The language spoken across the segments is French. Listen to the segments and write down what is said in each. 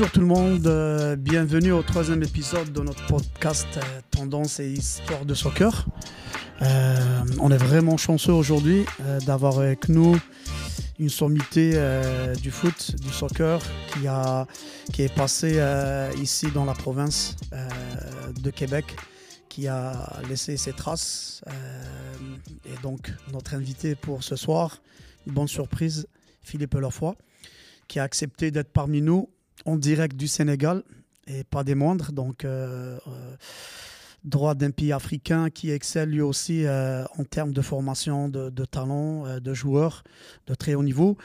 Bonjour tout le monde, euh, bienvenue au troisième épisode de notre podcast euh, Tendance et Histoire de Soccer. Euh, on est vraiment chanceux aujourd'hui d'avoir avec nous une sommité du foot, du soccer, qui, a, qui est passée ici dans la province de Québec, qui a laissé ses traces. et donc notre invité pour ce soir, une bonne surprise, Philippe Lefoy, qui a accepté d'être parmi nous en direct du Sénégal et pas des moindres. Donc, euh, euh, droit d'un pays africain qui excelle lui aussi euh, en termes de formation, de, de talent, de joueurs de très haut niveau.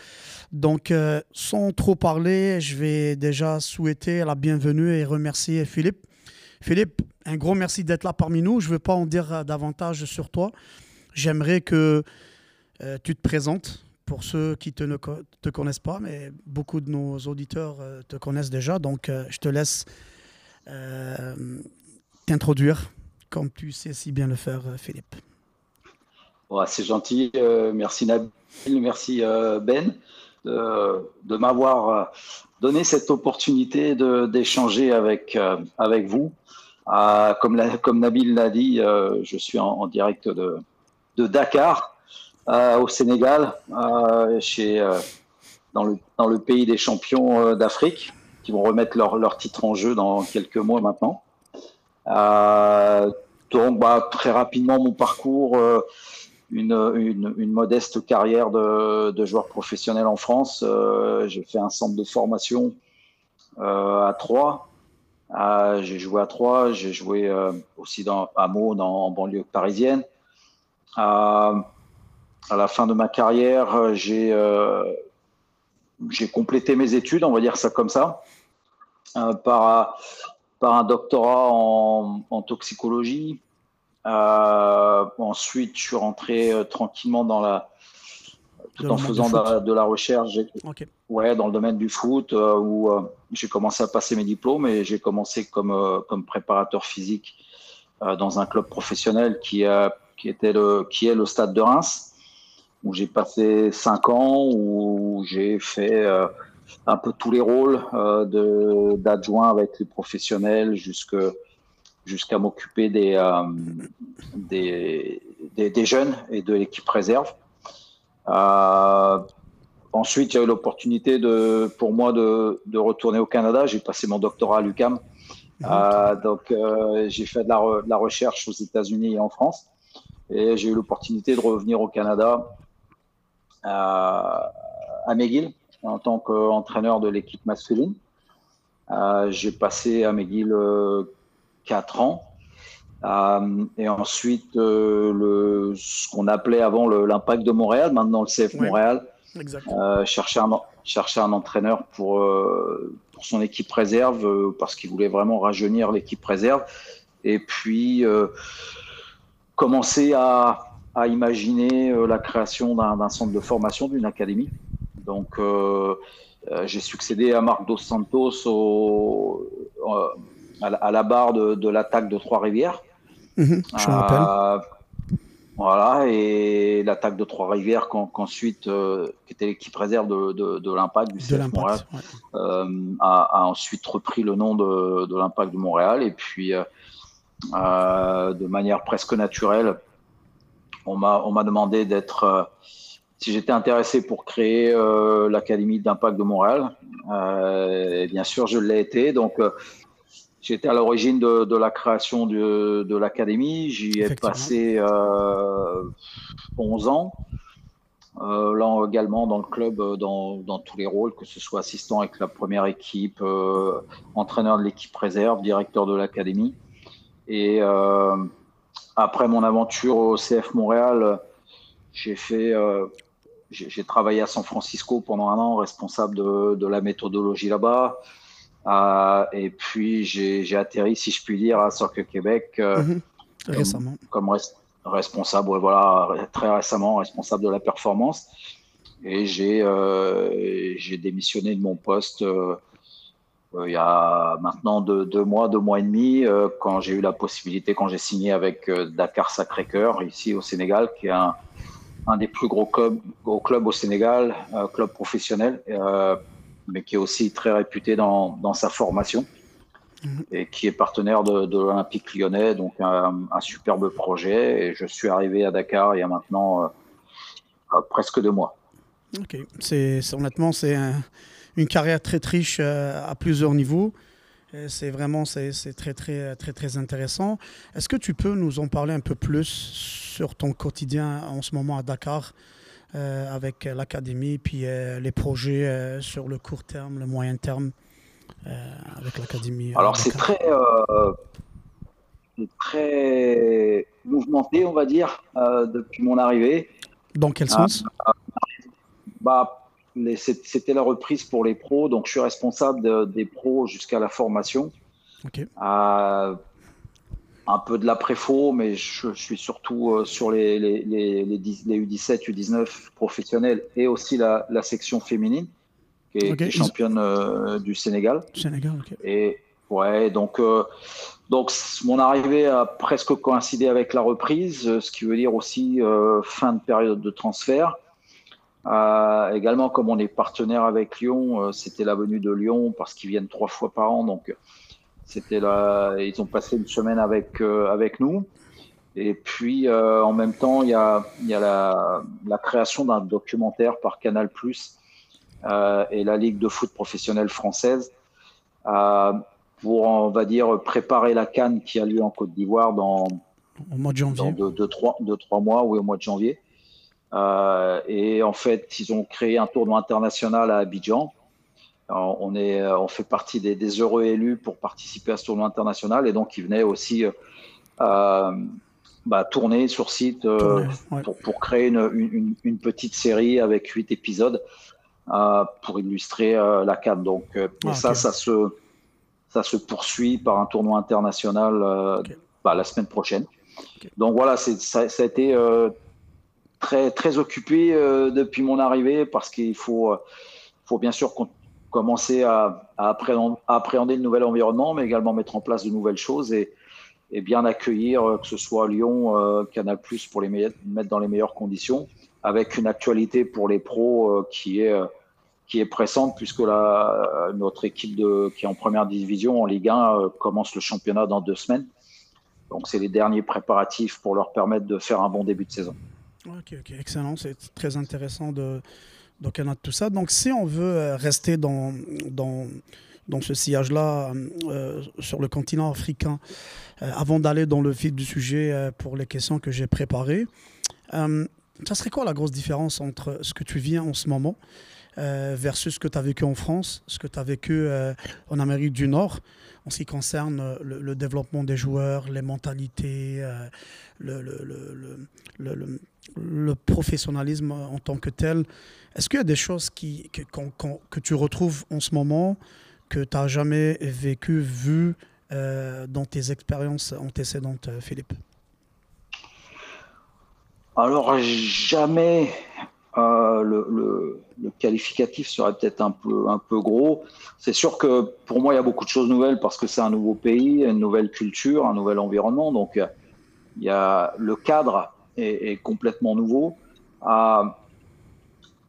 Donc, sans trop parler, je vais déjà souhaiter la bienvenue et remercier Philippe. Philippe, un gros merci d'être là parmi nous. Je ne veux pas en dire davantage sur toi. J'aimerais que tu te présentes pour ceux qui ne te, connaissent pas, mais beaucoup de nos auditeurs euh, te connaissent déjà. Donc, euh, je te laisse euh, t'introduire comme tu sais si bien le faire, Philippe. c'est gentil. merci Nabil, merci Ben de, m'avoir donné cette opportunité d'échanger avec, vous. comme, comme Nabil l'a dit, je suis en, direct de Dakar. Euh, au Sénégal, euh, chez, euh, dans, le, dans le pays des champions d'Afrique, qui vont remettre leur, leur, titre en jeu dans quelques mois maintenant. donc, bah, très rapidement, mon parcours, une, une, une, modeste carrière de, de, joueur professionnel en France. j'ai fait un centre de formation à Troyes. j'ai joué à Troyes, j'ai joué aussi dans, à Meaux, dans, en banlieue parisienne à la fin de ma carrière, euh, j'ai euh, j'ai complété mes études, on va dire ça comme ça, euh, par, par un doctorat en, en toxicologie. ensuite, je suis rentré tranquillement dans la, tout en faisant de, la recherche, ouais, dans le domaine du foot, où j'ai commencé à passer mes diplômes et j'ai commencé comme, comme préparateur physique dans un club professionnel qui, qui, était le, qui est le Stade de Reims où j'ai passé cinq ans, où j'ai fait euh, un peu tous les rôles euh, d'adjoint avec les professionnels jusqu'à m'occuper euh, des, des, jeunes et de l'équipe réserve. ensuite, j'ai eu l'opportunité de, pour moi de, de, retourner au Canada. J'ai passé mon doctorat à l'UCAM. donc, j'ai fait de la, de la, recherche aux États-Unis et en France. Et j'ai eu l'opportunité de revenir au Canada à McGill en tant qu'entraîneur de l'équipe masculine. Euh, j'ai passé à McGill euh, 4 ans. Euh, et ensuite, le, ce qu'on appelait avant l'Impact de Montréal, maintenant le CF Montréal, chercher, un, chercher un entraîneur pour, pour son équipe réserve parce qu'il voulait vraiment rajeunir l'équipe réserve. Et puis, commencer à, à imaginer euh, la création d'un centre de formation, d'une académie. Donc, euh, euh, j'ai succédé à Marc Dos Santos au, à, la, barre de, l'attaque de Trois-Rivières. Mhm, je me rappelle. Voilà, et l'attaque de Trois-Rivières, qu'ensuite, qui était l'équipe réserve de, de, l'Impact du CF Montréal, a, ensuite repris le nom de, l'Impact de Montréal. Et puis, de manière presque naturelle, on m'a demandé d'être, euh, si j'étais intéressé pour créer euh, l'Académie d'Impact de Montréal. Euh, et bien sûr, je l'ai été. Donc, j'étais à l'origine de, la création de, de l'Académie. J'y ai passé 11 ans. là également dans le club, dans, dans, tous les rôles, que ce soit assistant avec la première équipe, entraîneur de l'équipe réserve, directeur de l'académie. Et après mon aventure au CF Montréal, j'ai fait, euh, j'ai travaillé à San Francisco pendant un an, responsable de, la méthodologie là-bas. Euh, et puis j'ai atterri, si je puis dire, à Soccer Québec euh, mhm. récemment. comme, responsable, voilà, très récemment responsable de la performance. Et j'ai démissionné de mon poste il y a maintenant deux, mois, deux mois et demi, euh, quand j'ai eu la possibilité, quand j'ai signé avec euh, Dakar Sacré-Cœur, ici au Sénégal, qui est un, un des plus gros clubs, gros clubs au Sénégal, club professionnel. mais qui est aussi très réputé dans, dans sa formation mhm. et qui est partenaire de, de l'Olympique lyonnais, donc un, superbe projet. Et je suis arrivé à Dakar il y a maintenant presque deux mois. Ok, c'est honnêtement, c'est une carrière très riche à plusieurs niveaux. C'est vraiment c'est très, très, très, très intéressant. Est-ce que tu peux nous en parler un peu plus sur ton quotidien en ce moment à Dakar euh, avec l'académie, puis euh, les projets euh, sur le court terme, le moyen terme avec l'académie Alors c'est très, très mouvementé, on va dire, depuis mon arrivée. Dans quel sens? Bah, c'était la reprise pour les pros, donc je suis responsable des pros jusqu'à la formation. Euh, un peu de l'après-faux, mais je, suis surtout euh, sur les, les, les, les, U17, U19 professionnels et aussi la, la section féminine, qui est, championne euh, du Sénégal. Sénégal, Et ouais, donc, donc mon arrivée a presque coïncidé avec la reprise, ce qui veut dire aussi fin de période de transfert. Euh, également, comme on est partenaire avec Lyon, euh, c'était la venue de Lyon parce qu'ils viennent trois fois par an. Donc, c'était là, ils ont passé une semaine avec, euh, avec nous. Et puis, en même temps, il y a, y a la, la, création d'un documentaire par Canal Plus et la Ligue de foot professionnelle française pour, on va dire, préparer la Cannes qui a lieu en Côte d'Ivoire dans, au mois de janvier. Dans deux, trois, deux, trois mois, oui, au mois de janvier. Euh, et en fait, ils ont créé un tournoi international à Abidjan. on, est, euh, on fait partie des, heureux élus pour participer à ce tournoi international. Et donc, ils venaient aussi euh, bah, tourner sur site pour, créer une, une, petite série avec huit épisodes pour illustrer la CAN. Donc, et ah, ça, ça, se, ça se poursuit par un tournoi international bah, la semaine prochaine. Donc voilà, ça, ça, a été très, occupé euh, depuis mon arrivée parce qu'il faut, euh, bien sûr commencer à, appréhender, le nouvel environnement, mais également mettre en place de nouvelles choses et, bien accueillir, euh, que ce soit Lyon, Canal pour les mettre dans les meilleures conditions, avec une actualité pour les pros qui est pressante puisque notre équipe qui est en première division en Ligue 1 commence le championnat dans deux semaines. Donc c'est les derniers préparatifs pour leur permettre de faire un bon début de saison. Ok, excellent. C'est très intéressant de, de connaître tout ça. Donc, si on veut euh, rester dans, dans, dans ce sillage-là euh, sur le continent africain, euh, avant d'aller dans le vif du sujet pour les questions que j'ai préparées, ça serait quoi la grosse différence entre ce que tu vis en ce moment versus ce que tu as vécu en France, ce que tu as vécu en Amérique du Nord en ce qui concerne le, le développement des joueurs, les mentalités, le, le, professionnalisme en tant que tel. Est-ce qu'il y a des choses qui, que, que tu retrouves en ce moment que tu n'as jamais vécu, vu euh, dans tes expériences antécédentes, Philippe? Alors, jamais euh, le, qualificatif serait peut-être un peu, un peu gros. C'est sûr que pour moi, il y a beaucoup de choses nouvelles parce que c'est un nouveau pays, une nouvelle culture, un nouvel environnement. Donc, il y a le cadre est, complètement nouveau. Ah,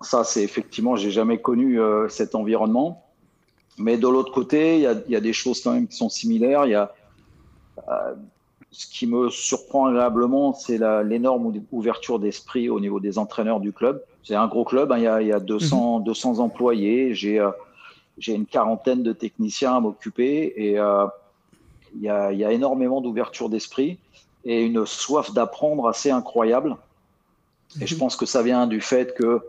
ça, c'est effectivement, j'ai jamais connu euh, cet environnement. Mais de l'autre côté, il y, a, y, a, des choses quand même qui sont similaires. Il y a, euh, ce qui me surprend agréablement, c'est l'énorme ouverture d'esprit au niveau des entraîneurs du club. C'est un gros club, hein. il, y a, il, y a, 200, 200 mhm. employés, j'ai euh, j'ai une quarantaine de techniciens à m'occuper et euh, il, y a, il y a énormément d'ouverture d'esprit et une soif d'apprendre assez incroyable. Et je mhm. pense que ça vient du fait que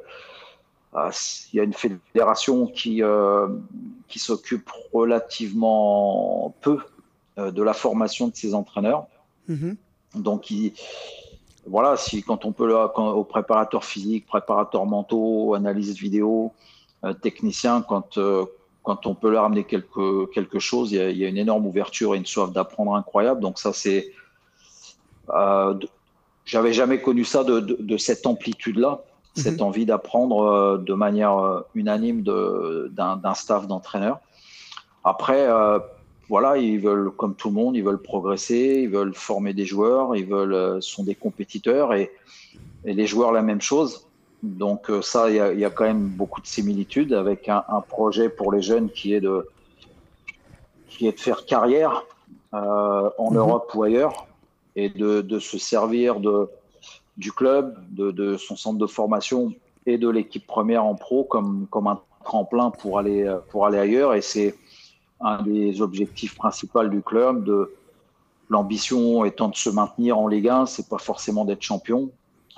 euh, il y a une fédération qui, euh, qui s'occupe relativement peu de la formation de ses entraîneurs. Mhm. Donc, voilà, si quand on peut, quand, aux préparateurs physiques, préparateurs mentaux, analystes vidéo, techniciens, quand, quand on peut leur amener quelque, quelque chose, il y, a, il y a une énorme ouverture et une soif d'apprendre incroyable. Donc, ça, c'est euh, j'avais jamais connu ça de, de, cette amplitude-là, mhm. cette envie d'apprendre euh, de manière euh, unanime d'un staff d'entraîneurs. Après, voilà, ils veulent, comme tout le monde, ils veulent progresser, ils veulent former des joueurs, ils veulent, sont des compétiteurs et, et les joueurs la même chose. Donc ça, il y, a quand même beaucoup de similitudes avec un, projet pour les jeunes qui est de, qui est de faire carrière en mhm. Europe ou ailleurs et de, de se servir de, du club, de, de, son centre de formation et de l'équipe première en pro comme, comme un tremplin pour aller, pour aller ailleurs. Et c'est un des objectifs principaux du club. De, l'ambition étant de se maintenir en Ligue 1, c'est pas forcément d'être champion,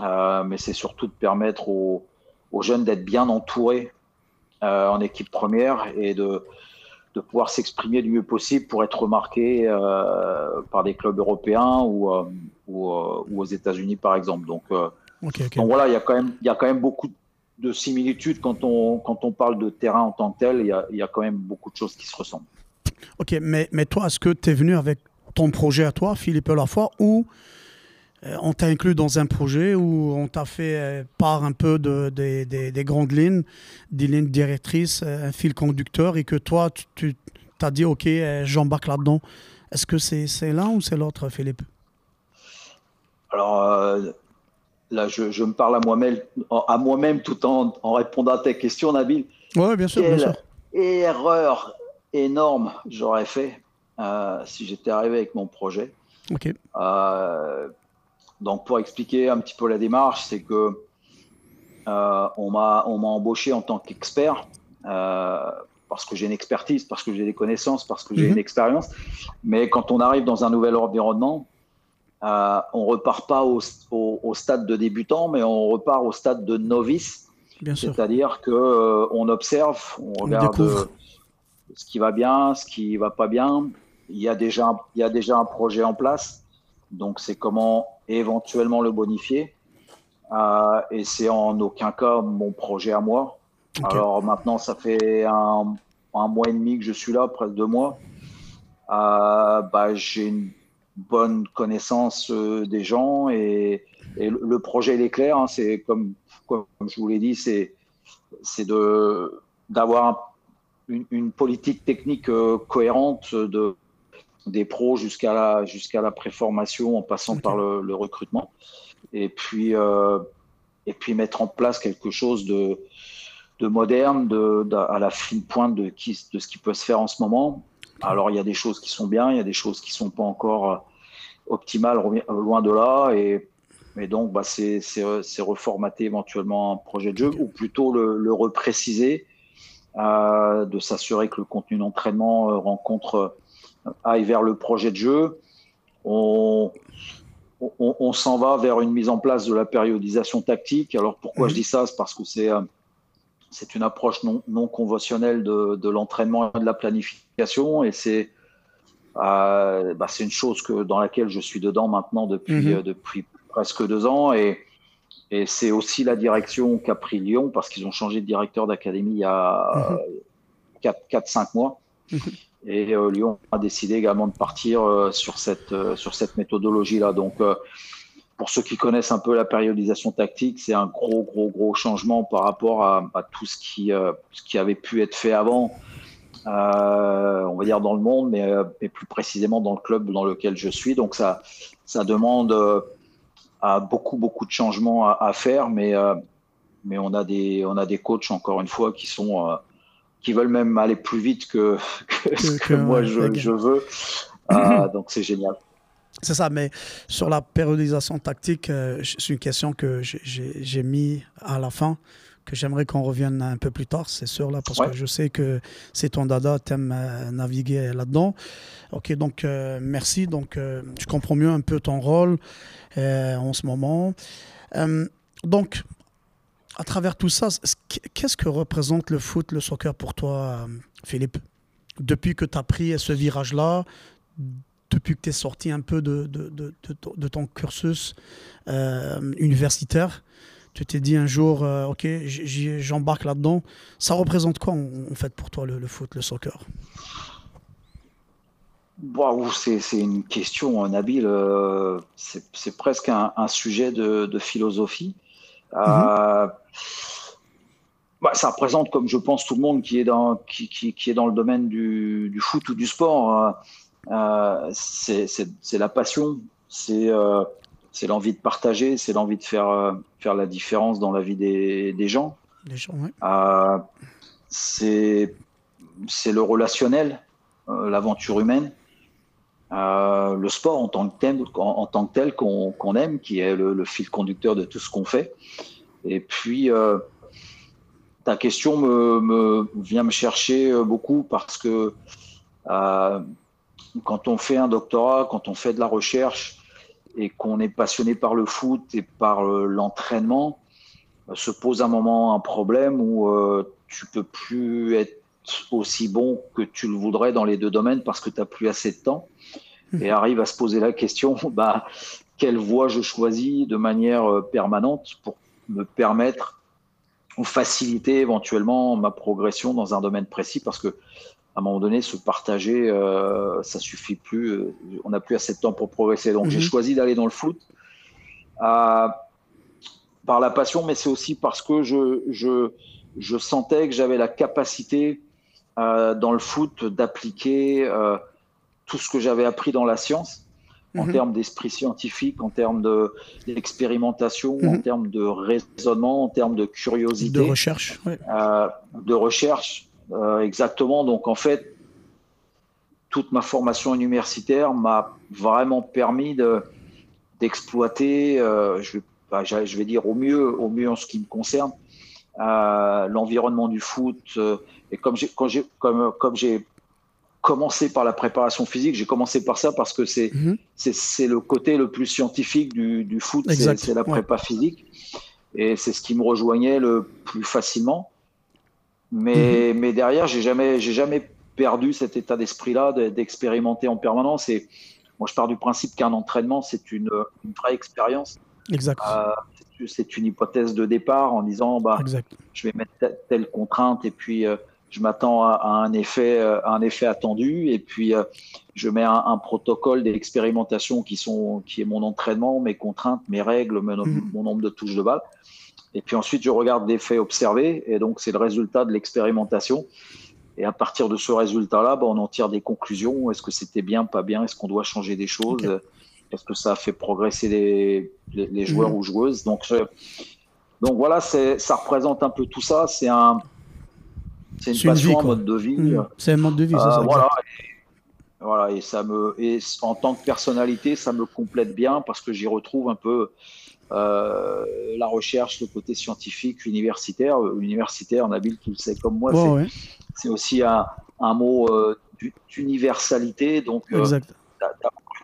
euh, mais c'est surtout de permettre aux, aux jeunes d'être bien entourés euh, en équipe première et de, de pouvoir s'exprimer du mieux possible pour être remarqué euh, par des clubs européens ou, ou, ou aux États-Unis par exemple. Donc, donc voilà, il y a quand même il y a quand même beaucoup de similitudes quand on quand on parle de terrain en tant que tel. Il y a, il y a quand même beaucoup de choses qui se ressemblent. Ok, mais, mais toi, est-ce que tu es venu avec ton projet à toi, Philippe Lafoy, ou euh, on t'a inclus dans un projet où on t'a fait euh, part un peu de, des grandes lignes, des lignes directrices, euh, un fil conducteur, et que toi, tu t'as dit, OK, j'embarque là-dedans. Est-ce que c'est l'un ou c'est l'autre, Philippe? Alors, là, je, me parle à moi-même à moi-même tout en, en, répondant à ta question, Nabil. Oui, bien sûr, bien sûr. erreur énorme j'aurais fait si j'étais arrivé avec mon projet. Ok. Donc, pour expliquer un petit peu la démarche, c'est que euh, on m'a embauché en tant qu'expert euh, parce que j'ai une expertise, parce que j'ai des connaissances, parce que j'ai mhm. une expérience. Mais quand on arrive dans un nouvel environnement, euh, on repart pas au, au, stade de débutant, mais on repart au stade de novice. C'est-à-dire que euh, on observe, on, regarde ce qui va bien, ce qui va pas bien. Il y a déjà, il y a déjà un projet en place. Donc, c'est comment éventuellement le bonifier. Euh, et c'est en aucun cas mon projet à moi. Alors maintenant, ça fait un, mois et demi que je suis là, presque deux mois. Euh, bah, j'ai une bonne connaissance euh, des gens et, le, projet il est clair. Hein. c'est comme, comme je vous l'ai dit, c'est c'est de d'avoir une, une, politique technique cohérente de des pros jusqu'à la, jusqu'à la préformation en passant par le, recrutement. Et puis, euh, et puis mettre en place quelque chose de, de moderne, de, à la fine pointe de, qui, de ce qui peut se faire en ce moment. Alors, il y a des choses qui sont bien, il y a des choses qui sont pas encore euh, optimales, loin de là. Et, et donc, bah, c'est, reformater éventuellement un projet de jeu, ou plutôt le, le repréciser, euh, de s'assurer que le contenu d'entraînement rencontre aille vers le projet de jeu. On, on, s'en va vers une mise en place de la périodisation tactique. Alors pourquoi je mhm. dis ça? C'est parce que c'est euh, c'est une approche non, non conventionnelle de, de l'entraînement et de la planification, et c'est euh, bah, c'est une chose que dans laquelle je suis dedans maintenant depuis mhm. euh, depuis presque deux ans, et et c'est aussi la direction qu'a pris Lyon parce qu'ils ont changé de directeur d'académie il y a 4-5 mhm. mois. Et euh, Lyon a décidé également de partir sur cette, sur cette méthodologie-là. Donc, pour ceux qui connaissent un peu la périodisation tactique, c'est un gros, gros, gros changement par rapport à, à tout ce qui, ce qui avait pu être fait avant, on va dire dans le monde, mais, mais, plus précisément dans le club dans lequel je suis. Donc, ça, ça demande à beaucoup, beaucoup de changements à, à faire, mais, mais on, a des, on a des coachs, encore une fois, qui sont qui veulent même aller plus vite que, ce que, moi je, veux. Ah, donc c'est génial. C'est ça, mais sur la périodisation tactique, euh, c'est une question que j'ai mis à la fin, que j'aimerais qu'on revienne un peu plus tard, c'est sûr, là, parce que je sais que c'est ton dada, tu aimes euh, naviguer là-dedans. Ok, donc euh, merci. Donc, je comprends mieux un peu ton rôle en ce moment. donc, à travers tout ça, qu'est-ce que représente le foot, le soccer pour toi, euh, Philippe? Depuis que tu as pris ce virage-là, depuis que tu es sorti un peu de, de, de, de ton cursus euh, universitaire, tu t'es dit un jour, euh, ok, j'embarque là-dedans. Ça représente quoi en, fait pour toi le, foot, le soccer? C'est une question, Nabil. c'est presque un, un sujet de, philosophie. Euh, bah, ça représente, comme je pense tout le monde qui est dans, qui, qui, est dans le domaine du, du, foot ou du sport, euh, euh c'est la passion, c'est euh, c'est l'envie de partager, c'est l'envie de faire, faire la différence dans la vie des, des gens. Gens, c'est le relationnel, l'aventure humaine. le sport en tant que tel, en, tant que tel qu'on aime, qui est le, fil conducteur de tout ce qu'on fait. Et puis, ta question me, vient me chercher beaucoup parce que quand on fait un doctorat, quand on fait de la recherche et qu'on est passionné par le foot et par euh, l'entraînement, euh, se pose un moment un problème où euh, tu peux plus être aussi bon que tu le voudrais dans les deux domaines parce que tu n'as plus assez de temps. Mmh. Et arrive à se poser la question, bah, quelle voie je choisis de manière permanente pour me permettre ou faciliter éventuellement ma progression dans un domaine précis parce que à un moment donné, se partager, euh, ça suffit plus. Euh, on n'a plus assez de temps pour progresser. Donc, j'ai mhm. choisi d'aller dans le foot euh, par la passion, mais c'est aussi parce que je, je, je sentais que j'avais la capacité dans le foot d'appliquer tout ce que j'avais appris dans la science en mhm. termes d'esprit scientifique, en termes d'expérimentation, en mhm. termes de raisonnement, en termes de curiosité. De recherche. de recherche. Euh, exactement. Donc en fait, toute ma formation universitaire m'a vraiment permis de, d'exploiter, euh, je, bah, je, vais dire au mieux, au mieux en ce qui me concerne, euh, l'environnement du foot. et comme j'ai, comme, comme commencé par la préparation physique, j'ai commencé par ça parce que c'est, mhm. c'est, le côté le plus scientifique du, du foot, c'est, la prépa physique. Et c'est ce qui me rejoignait le plus facilement. Mais, mhm. mais derrière, j'ai jamais, j'ai jamais perdu cet état d'esprit-là d'expérimenter en permanence. Et moi, je pars du principe qu'un entraînement, c'est une, une, vraie expérience. Exact. Euh, c'est une hypothèse de départ en disant, bah, je vais mettre telle, contrainte et puis euh, je m'attends à, un effet, euh, un effet attendu et puis je mets un, protocole d'expérimentation qui sont, qui est mon entraînement, mes contraintes, mes règles, mon, mhm. mon nombre de touches de balle. Et puis ensuite, je regarde les faits observés, et donc c'est le résultat de l'expérimentation. Et à partir de ce résultat-là, bah, on en tire des conclusions. Est-ce que c'était bien, pas bien? Est-ce qu'on doit changer des choses? Est-ce que ça a fait progresser les, les, joueurs mmh. ou joueuses? Donc, donc voilà, ça représente un peu tout ça. C'est un, une passion, un mode de vie. Mmh. C'est un mode de vie, ça. Euh, voilà. Et, voilà, et ça me, et en tant que personnalité, ça me complète bien parce que j'y retrouve un peu euh, la recherche, le côté scientifique, universitaire. Euh, universitaire, Nabil, tu le sais comme moi, c'est aussi un, un mot euh, d'universalité. Donc, tu as,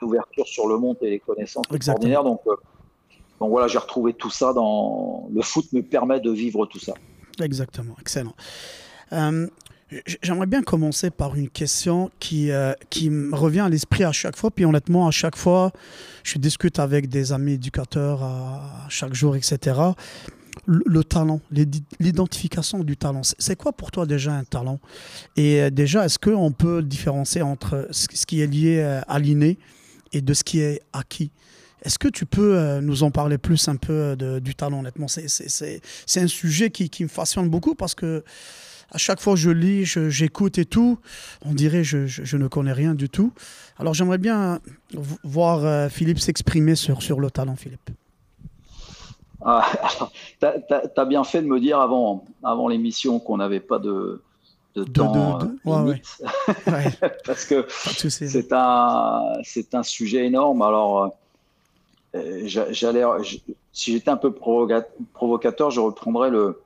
une ouverture sur le monde et les connaissances extraordinaires. Donc, donc voilà, j'ai retrouvé tout ça dans. Le foot me permet de vivre tout ça. Exactement, excellent. J'aimerais bien commencer par une question qui, euh, qui me revient à l'esprit à chaque fois. Puis honnêtement, à chaque fois, je discute avec des amis éducateurs à, chaque jour, etc. Le, talent, l'identification du talent. C'est quoi pour toi déjà un talent? Et euh, déjà, est-ce qu'on peut différencier entre ce qui est lié euh, à l'inné et de ce qui est acquis? Est-ce que tu peux nous en parler plus un peu du talent, honnêtement C'est un sujet qui, qui, me fascine beaucoup parce que à chaque fois que je lis, j'écoute et tout, on dirait je, je, ne connais rien du tout. Alors j'aimerais bien voir euh, Philippe s'exprimer sur, sur le talent, Philippe. Ah, tu as, bien fait de me dire avant, avant l'émission qu'on n'avait pas de, de, temps de, euh, parce que c'est un, un sujet énorme. Alors, euh, j'allais, si j'étais un peu provocateur, je reprendrais le,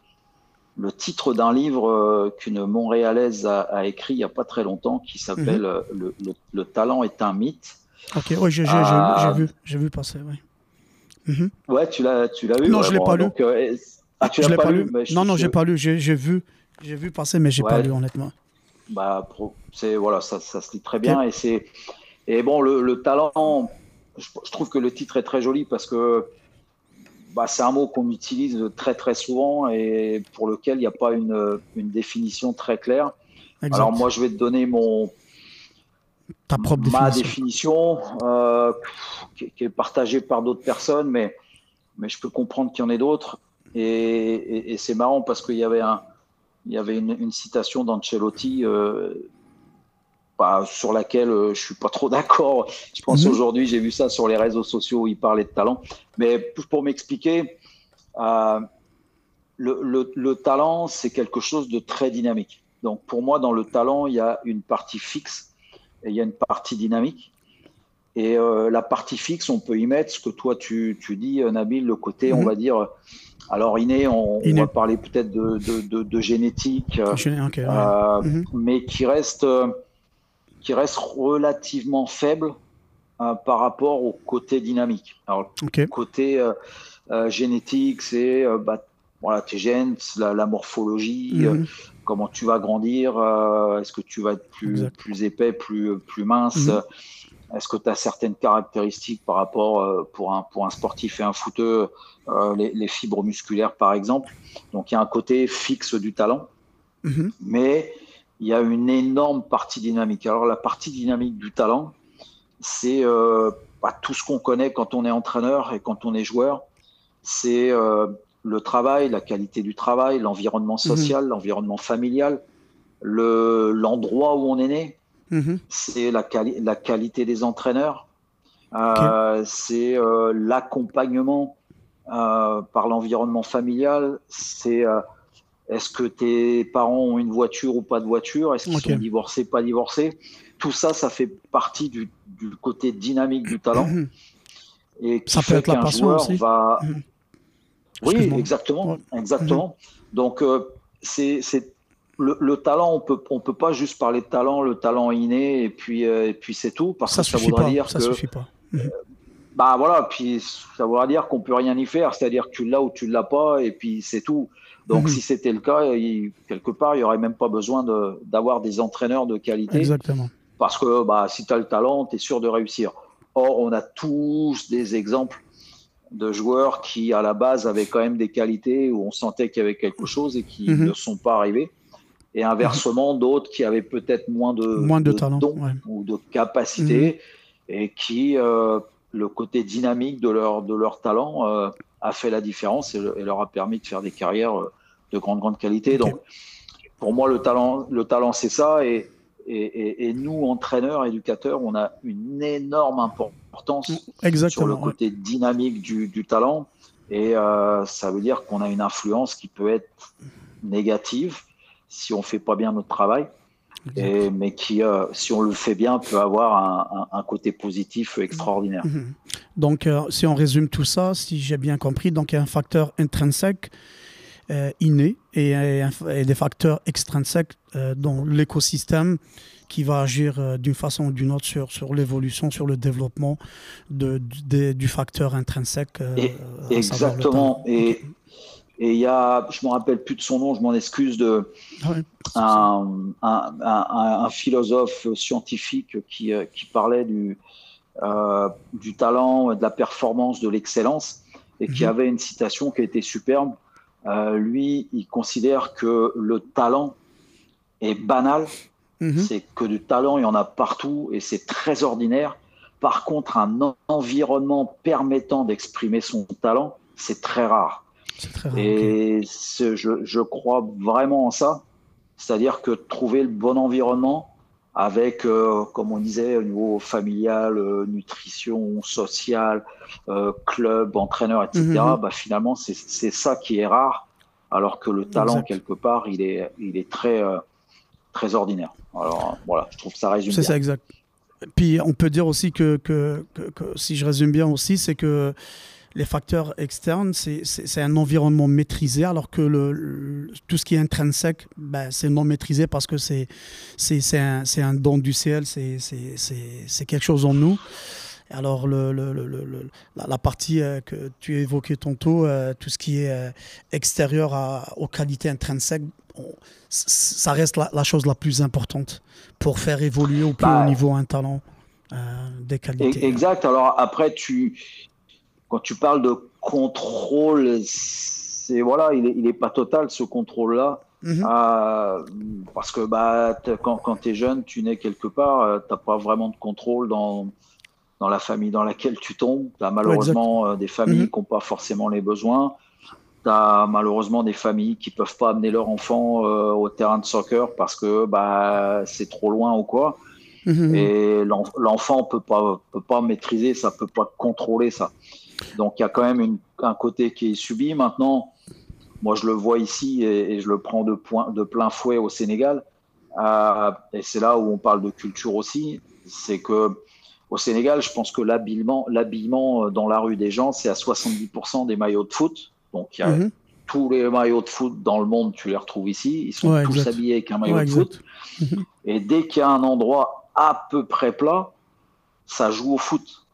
le titre d'un livre euh, qu'une Montréalaise a, écrit il n'y a pas très longtemps qui s'appelle mhm. euh, le, talent est un mythe. Ok, oui, j'ai euh, vu, j'ai vu passer, oui. Mhm. Ouais, tu l'as, tu l'as vu. Non, je l'ai pas lu. ah, tu l'as pas, lu. non, non, j'ai pas lu. J'ai vu, j'ai vu passer, mais j'ai n'ai pas lu honnêtement. Bah, c'est voilà, ça, ça, se lit très bien et c'est et bon le, talent. je, trouve que le titre est très joli parce que bah, c'est un mot qu'on utilise très très souvent et pour lequel il n'y a pas une, une, définition très claire. Alors moi, je vais te donner mon Ta propre ma définition, euh, qui, est partagée par d'autres personnes, mais, mais je peux comprendre qu'il y en ait d'autres. Et, et, c'est marrant parce qu'il y avait, un, il y avait une, une citation d'Ancelotti euh, bah, sur laquelle je je suis pas trop d'accord. Je pense mhm. aujourd'hui, j'ai vu ça sur les réseaux sociaux où il parlait de talent. Mais pour m'expliquer, le, le, talent, c'est quelque chose de très dynamique. Donc pour moi, dans le talent, il y a une partie fixe et il y a une partie dynamique. Et euh, la partie fixe, on peut y mettre ce que toi tu, tu dis, euh, Nabil, le côté, on mhm. va dire, alors inné, on, va parler peut-être de, de, de, génétique, euh, mhm. mais qui reste, qui reste relativement faible par rapport au côté dynamique. Alors, le côté génétique, c'est bah, voilà, tes gènes, la, morphologie, mhm. euh, comment tu vas grandir, euh, est-ce que tu vas être plus, plus épais, plus, plus mince, mhm. est-ce que tu as certaines caractéristiques par rapport euh, pour, un, pour un sportif et un footeux, les, fibres musculaires par exemple. Donc il y a un côté fixe du talent, mhm. mais il y a une énorme partie dynamique. Alors la partie dynamique du talent, c'est pas tout ce qu'on connaît quand on est entraîneur et quand on est joueur. C'est le travail, la qualité du travail, l'environnement mhm. social, l'environnement familial, l'endroit où on est né, mhm. c'est la, la, qualité des entraîneurs, euh, c'est euh, l'accompagnement euh, par l'environnement familial, c'est est-ce que tes parents ont une voiture ou pas de voiture, est-ce qu'ils sont divorcés, pas divorcés? Tout ça, ça fait partie du, côté dynamique du talent. Mhm. Ça peut être la passion aussi. Va, oui, exactement, exactement. Donc euh, c'est le, talent, on peut on peut pas juste parler de talent, le talent inné et puis euh, et puis c'est tout parce ça que ça voudrait dire ça suffit pas. Euh, bah voilà, puis ça voudrait dire qu'on peut rien y faire, c'est-à-dire que tu l'as ou tu l'as pas et puis c'est tout. Donc mhm. si c'était le cas, quelque part, il y aurait même pas besoin d'avoir des entraîneurs de qualité. Exactement. Parce que bah si tu as le talent, tu es sûr de réussir. Or, on a tous des exemples de joueurs qui, à la base, avaient quand même des qualités où on sentait qu'il y avait quelque chose et qui mhm. ne sont pas arrivés. Et inversement, d'autres qui avaient peut-être moins de, moins de, talent ou de capacité mhm. et qui, euh, le côté dynamique de leur, de leur talent euh, a fait la différence et, leur a permis de faire des carrières euh, de grande, grande qualité. Donc, pour moi, le talent, le talent c'est ça. Et, et, nous, entraîneurs, éducateurs, on a une énorme importance sur le côté dynamique du, talent. Et euh, ça veut dire qu'on a une influence qui peut être négative si on fait pas bien notre travail, et, mais qui, euh, si on le fait bien, peut avoir un, côté positif extraordinaire. Mhm. Donc, euh, si on résume tout ça, si j'ai bien compris, donc il y a un facteur intrinsèque innés et, des facteurs extrinsèques euh, dans l'écosystème qui va agir euh, d'une façon ou d'une autre sur, sur l'évolution, sur le développement de, du facteur intrinsèque. exactement. Et et il y a, je me rappelle plus de son nom, je m'en excuse, de ah un, un, un, philosophe scientifique qui, qui parlait du, du talent, de la performance, de l'excellence, et qui mhm. avait une citation qui était superbe. Euh, lui, il considère que le talent est banal. Mhm. C'est que du talent, il y en a partout et c'est très ordinaire. Par contre, un environnement permettant d'exprimer son talent, c'est très rare. et je, crois vraiment en ça. C'est-à-dire que trouver le bon environnement avec, euh, comme on disait, au niveau familial, euh, nutrition, social, euh, club, entraîneur, etc., mhm. bah, finalement, c'est ça qui est rare, alors que le talent, quelque part, il est, il est très, très ordinaire. Alors voilà, je trouve que ça résume C'est ça, exact. Puis on peut dire aussi que, que, que si je résume bien aussi, c'est que les facteurs externes, c'est un environnement maîtrisé, alors que le, tout ce qui est intrinsèque, ben, c'est non maîtrisé parce que c'est un, un, don du ciel, c'est quelque chose en nous. Alors, le, la, partie euh, que tu évoquais tantôt, euh, tout ce qui est euh, extérieur à, aux qualités intrinsèques, ça reste la, chose la plus importante pour faire évoluer au plus haut bah, niveau un talent des qualités. Exact. Alors, après, tu, quand tu parles de contrôle, c'est voilà, il n'est il est pas total ce contrôle-là. Mhm. Euh, parce que bah, quand, quand tu es jeune, tu nais quelque part, euh, tu n'as pas vraiment de contrôle dans, dans la famille dans laquelle tu tombes. Tu as malheureusement euh, des familles mhm. qui n'ont pas forcément les besoins. Tu as malheureusement des familles qui peuvent pas amener leur enfant au terrain de soccer parce que bah, c'est trop loin ou quoi. Mhm. Et l'enfant peut pas peut pas maîtriser ça, peut pas contrôler ça. Donc il y a quand même un côté qui est subi. Maintenant, moi je le vois ici et, je le prends de, point, de plein fouet au Sénégal. Euh, et c'est là où on parle de culture aussi. C'est que au Sénégal, je pense que l'habillement, dans la rue des gens, c'est à 70% des maillots de foot. Donc il y a mhm. tous les maillots de foot dans le monde, tu les retrouves ici. Ils sont tous habillés avec un maillot de foot. Mhm. Et dès qu'il y a un endroit à peu près plat, ça joue au foot.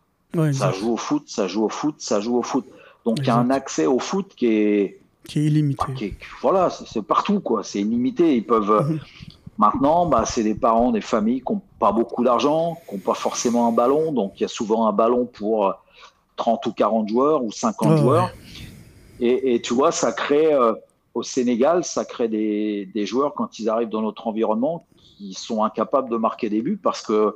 Ça joue au foot, ça joue au foot, ça joue au foot. Donc il y a un accès au foot qui est qui est illimité. voilà, c'est partout quoi, c'est illimité. Ils peuvent mhm. maintenant, bah, c'est des parents, des familles qui n'ont pas beaucoup d'argent, qui n'ont pas forcément un ballon, donc il y a souvent un ballon pour 30 ou 40 joueurs ou 50 joueurs. Et, tu vois, ça crée euh, au Sénégal, ça crée des, des joueurs quand ils arrivent dans notre environnement qui sont incapables de marquer des buts parce que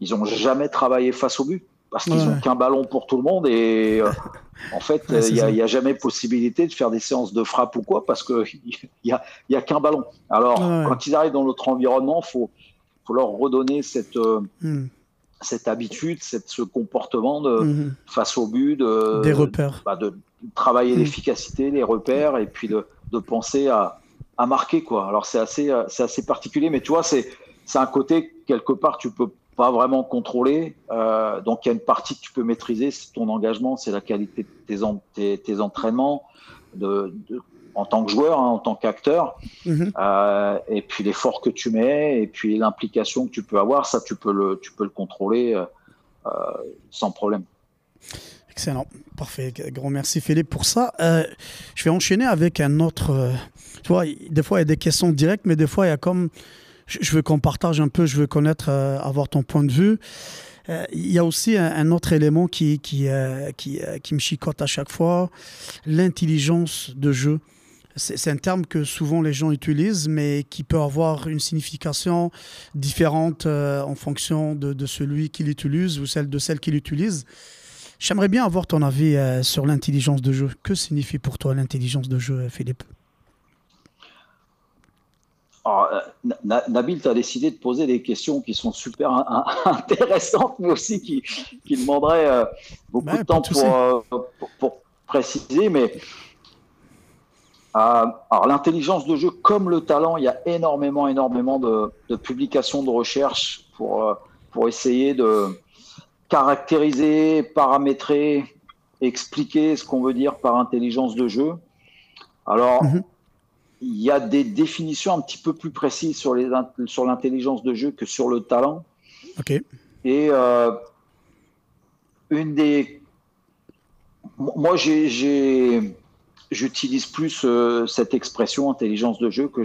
ils ont jamais travaillé face au but parce qu'ils n'ont qu'un ballon pour tout le monde et euh, en fait il n'y a, jamais possibilité de faire des séances de frappe ou quoi parce que il y a, y a qu'un ballon. Alors quand ils arrivent dans notre environnement, faut faut leur redonner cette euh, hmm. cette habitude, cette, ce comportement de hmm. face au but, de, des repères, bah, de travailler hmm. l'efficacité, les repères et puis de, de penser à à marquer quoi. Alors c'est assez euh, assez particulier, mais tu vois c'est c'est un côté quelque part tu peux pas vraiment contrôler. Euh, donc il y a une partie que tu peux maîtriser, c'est ton engagement, c'est la qualité de tes, tes, entraînements de, en tant que joueur, hein, en tant qu'acteur, mhm. euh, et puis l'effort que tu mets, et puis l'implication que tu peux avoir, ça tu peux le tu peux le contrôler euh, sans problème. Excellent, parfait. Grand merci Philippe pour ça. je vais enchaîner avec un autre tu vois, des fois, il y a des questions directes, mais des fois, il y a comme. Je veux qu'on partage un peu, je veux connaître, euh, avoir ton point de vue. Euh, il y a aussi un, autre élément qui, qui, euh, qui, qui, me chicote à chaque fois, l'intelligence de jeu. C'est un terme que souvent les gens utilisent, mais qui peut avoir une signification différente en fonction de, de celui qui l'utilise ou celle de celle qui l'utilise. J'aimerais bien avoir ton avis sur l'intelligence de jeu. Que signifie pour toi l'intelligence de jeu, Philippe? Alors, euh, Nabil, tu as décidé de poser des questions qui sont super intéressantes, mais aussi qui, qui demanderaient euh, beaucoup de temps euh, pour, pour, préciser. Mais alors, l'intelligence de jeu, comme le talent, il y a énormément, énormément de, de publications de recherche pour, pour essayer de caractériser, paramétrer, expliquer ce qu'on veut dire par intelligence de jeu. Alors, mhm il y a des définitions un petit peu plus précises sur, les, sur l'intelligence de jeu que sur le talent. Ok. Et euh, une des. Moi, j'ai, j'utilise plus euh, cette expression intelligence de jeu que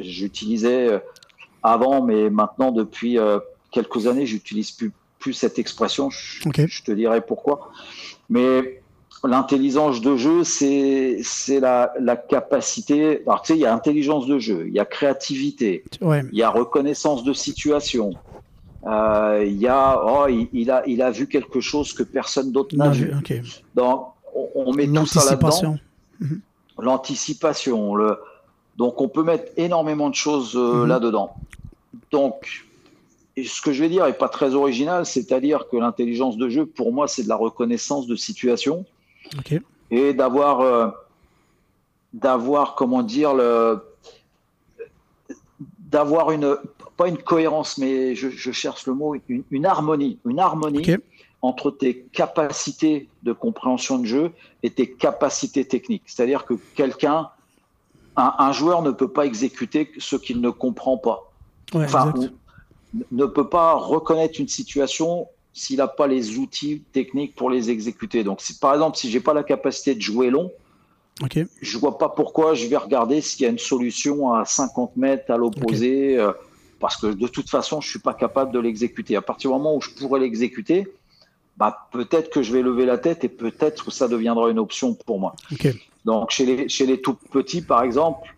j'utilisais euh, avant, mais maintenant, depuis quelques années, j'utilise plus, plus cette expression. Je, je te dirai pourquoi. Mais L'intelligence de jeu, c'est la, la capacité. Alors, tu sais, il y a intelligence de jeu, il y a créativité, il y a reconnaissance de situation, euh, il y a, oh, il, a, il a vu quelque chose que personne d'autre n'a vu. Donc, on, met tout ça là-dedans. Mhm. L'anticipation. Le... Donc, on peut mettre énormément de choses euh, mhm. là-dedans. Donc, ce que je vais dire n'est pas très original, c'est-à-dire que l'intelligence de jeu, pour moi, c'est de la reconnaissance de situation. Et d'avoir, euh, d'avoir, comment dire, le, d'avoir une, pas une cohérence, mais je, cherche le mot, une, harmonie, une harmonie entre tes capacités de compréhension de jeu et tes capacités techniques. C'est-à-dire que quelqu'un, un, joueur ne peut pas exécuter ce qu'il ne comprend pas. enfin, ne peut pas reconnaître une situation s'il n'a pas les outils techniques pour les exécuter. Donc, par exemple, si j'ai pas la capacité de jouer long, je je vois pas pourquoi je vais regarder s'il y a une solution à 50 mètres à l'opposé, euh, parce que de toute façon, je suis pas capable de l'exécuter. À partir du moment où je pourrais l'exécuter, bah, peut-être que je vais lever la tête et peut-être que ça deviendra une option pour moi. Donc, chez les, chez les tout petits, par exemple,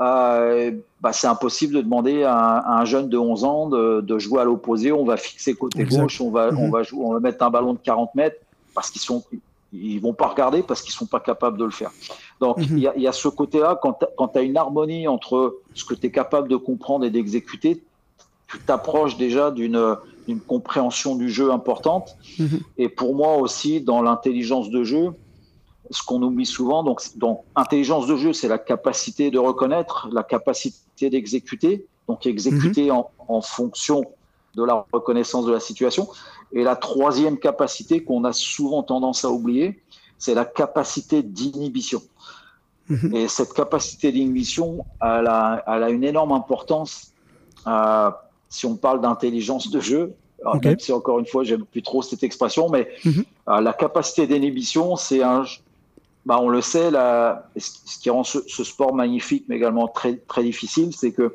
euh, bah, c'est impossible de demander à un, jeune de 11 ans de, jouer à l'opposé. On va fixer côté gauche, on va, on, mhm. va jouer, on va mettre un ballon de 40 mètres parce qu'ils sont ils vont pas regarder parce qu'ils sont pas capables de le faire. Donc mhm. il y, a ce côté-là, quand tu as une harmonie entre ce que tu es capable de comprendre et d'exécuter, tu t'approches déjà d'une une compréhension du jeu importante. Mhm. Et pour moi aussi, dans l'intelligence de jeu, ce qu'on oublie souvent, donc, donc intelligence de jeu, c'est la capacité de reconnaître, la capacité d'exécuter, donc exécuter mhm. en, en, fonction de la reconnaissance de la situation. Et la troisième capacité qu'on a souvent tendance à oublier, c'est la capacité d'inhibition. Mhm. Et cette capacité d'inhibition, elle a, elle a, une énorme importance euh, si on parle d'intelligence de jeu, même si encore une fois, j'aime plus trop cette expression, mais mhm. euh, la capacité d'inhibition, c'est un, bah, on le sait, la, ce qui rend ce, sport magnifique, mais également très, très difficile, c'est que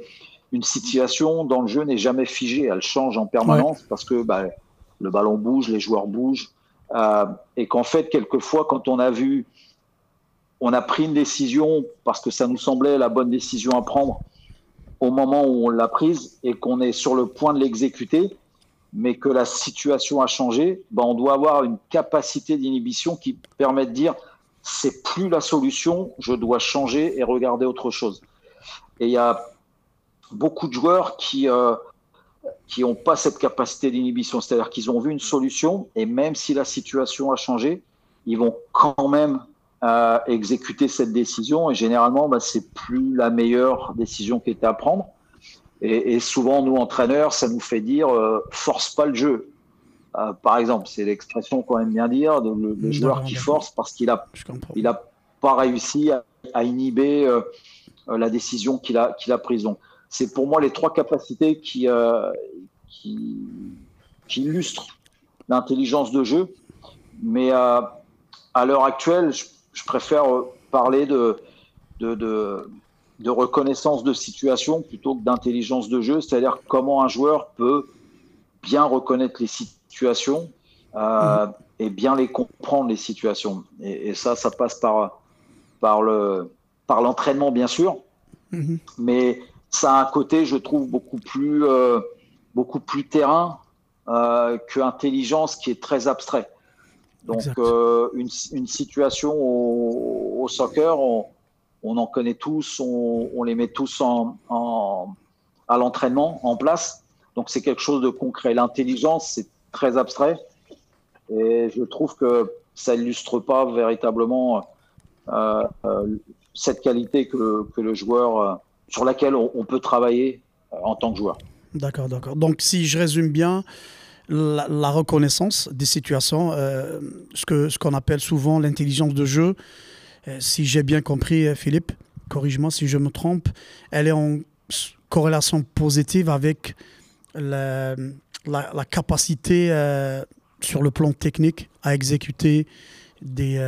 une situation dans le jeu n'est jamais figée, elle change en permanence parce que bah, le ballon bouge, les joueurs bougent, euh, et qu'en fait, quelquefois, quand on a vu, on a pris une décision parce que ça nous semblait la bonne décision à prendre, au moment où on l'a prise et qu'on est sur le point de l'exécuter, mais que la situation a changé, ben on doit avoir une capacité d'inhibition qui permet de dire c'est plus la solution, je dois changer et regarder autre chose. Et il y a beaucoup de joueurs qui euh, qui n'ont pas cette capacité d'inhibition, c'est-à-dire qu'ils ont vu une solution et même si la situation a changé, ils vont quand même à exécuter cette décision. Et généralement, bah, c'est plus la meilleure décision qui était à prendre. Et, et, souvent, nous, entraîneurs, ça nous fait dire euh, force pas le jeu. Euh, par exemple, c'est l'expression qu'on aime bien dire, de, le, joueur qui force parce qu'il a, il a pas réussi à, à inhiber euh, la décision qu'il a, qu'il a prise. Donc, c'est pour moi les trois capacités qui, euh, qui, qui illustrent l'intelligence de jeu. Mais euh, à l'heure actuelle, je je préfère euh, parler de, de, de, reconnaissance de situation plutôt que d'intelligence de jeu, c'est-à-dire comment un joueur peut bien reconnaître les situations euh, mhm. et bien les comprendre, les situations. Et, ça, ça passe par, par, le, par l'entraînement, bien sûr, mhm. mais ça a un côté, je trouve, beaucoup plus, euh, beaucoup plus terrain euh, que intelligence qui est très abstrait. Donc, euh, une, une, situation au, au soccer, on, on, en connaît tous, on, on les met tous en, en à l'entraînement, en place. Donc, c'est quelque chose de concret. L'intelligence, c'est très abstrait. Et je trouve que ça illustre pas véritablement euh, euh, cette qualité que, que, le joueur, euh, sur laquelle on, peut travailler en tant que joueur. D'accord, d'accord. Donc, si je résume bien, la, reconnaissance des situations, ce qu'on ce qu'on appelle souvent l'intelligence de jeu. Si j'ai bien compris, Philippe, corrige-moi si je me trompe, elle est en corrélation positive avec la, la, capacité sur le plan technique à exécuter des,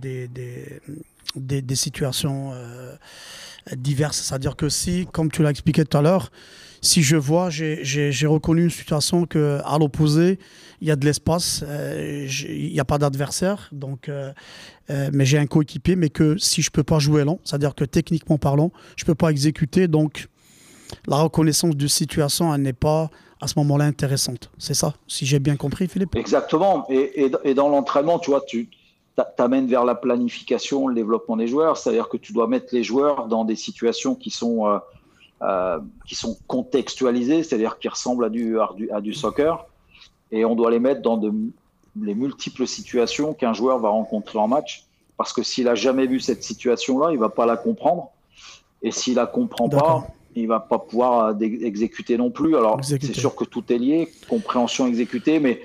des, des, des, situations diverses. C'est-à-dire que si, comme tu l'as expliqué tout à l'heure, si je vois, j'ai reconnu une situation que à l'opposé, il y a de l'espace, euh, il n'y a pas d'adversaire, donc, euh, euh, mais j'ai un coéquipier, mais que si je peux pas jouer lent, c'est-à-dire que techniquement parlant, je peux pas exécuter, donc la reconnaissance de situation, elle n'est pas à ce moment-là intéressante. C'est ça, si j'ai bien compris, Philippe? Exactement. Et, et, dans l'entraînement, tu vois, tu t'amènes vers la planification, le développement des joueurs, c'est-à-dire que tu dois mettre les joueurs dans des situations qui sont euh, qui sont contextualisés, c'est-à-dire qui ressemblent à du, à du, soccer, et on doit les mettre dans de, les multiples situations qu'un joueur va rencontrer en match, parce que s'il a jamais vu cette situation-là, il va pas la comprendre, et s'il la comprend pas, il va pas pouvoir exécuter non plus. Alors c'est sûr que tout est lié, compréhension, exécuter, mais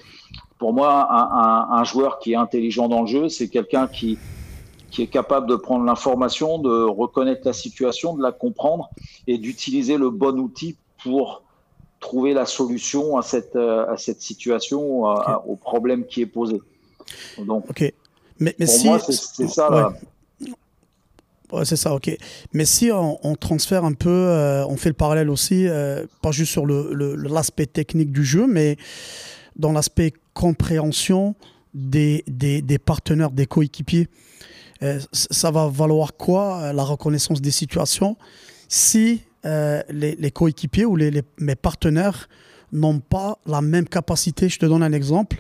pour moi, un, un, un joueur qui est intelligent dans le jeu, c'est quelqu'un qui qui est capable de prendre l'information, de reconnaître la situation, de la comprendre et d'utiliser le bon outil pour trouver la solution à cette, euh, à cette situation, au problème qui est posé. Donc, ok. Mais, mais pour si, moi, c'est ça. Ouais. C'est ça, ok. Mais si on, transfère un peu, euh, on fait le parallèle aussi, euh, pas juste sur l'aspect le, technique du jeu, mais dans l'aspect compréhension des, des, des, partenaires, des coéquipiers. Euh, ça va valoir quoi la reconnaissance des situations si les, coéquipiers ou les, mes partenaires n'ont pas la même capacité? Je te donne un exemple.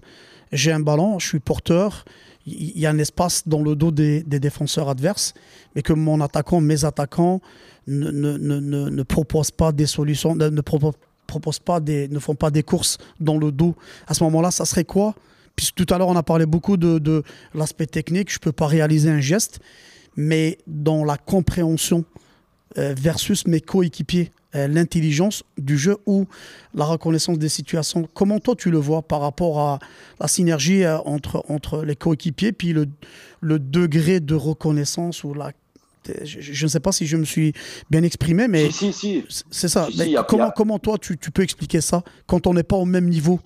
J'ai un ballon, je suis porteur, il y a un espace dans le dos des, défenseurs adverses, mais que mon attaquant, mes attaquants ne, ne, ne, ne proposent pas des solutions, ne, proposent pas des, ne font pas des courses dans le dos. À ce moment-là, ça serait quoi? Puisque tout à l'heure, on a parlé beaucoup de, de l'aspect technique. Je peux pas réaliser un geste, mais dans la compréhension euh, versus mes coéquipiers, l'intelligence du jeu ou la reconnaissance des situations. Comment toi tu le vois par rapport à la synergie euh, entre, entre les coéquipiers, puis le, le degré de reconnaissance ou la je, ne sais pas si je me suis bien exprimé, mais si, si, c'est ça. comment, comment toi, tu, tu, peux expliquer ça quand on n'est pas au même niveau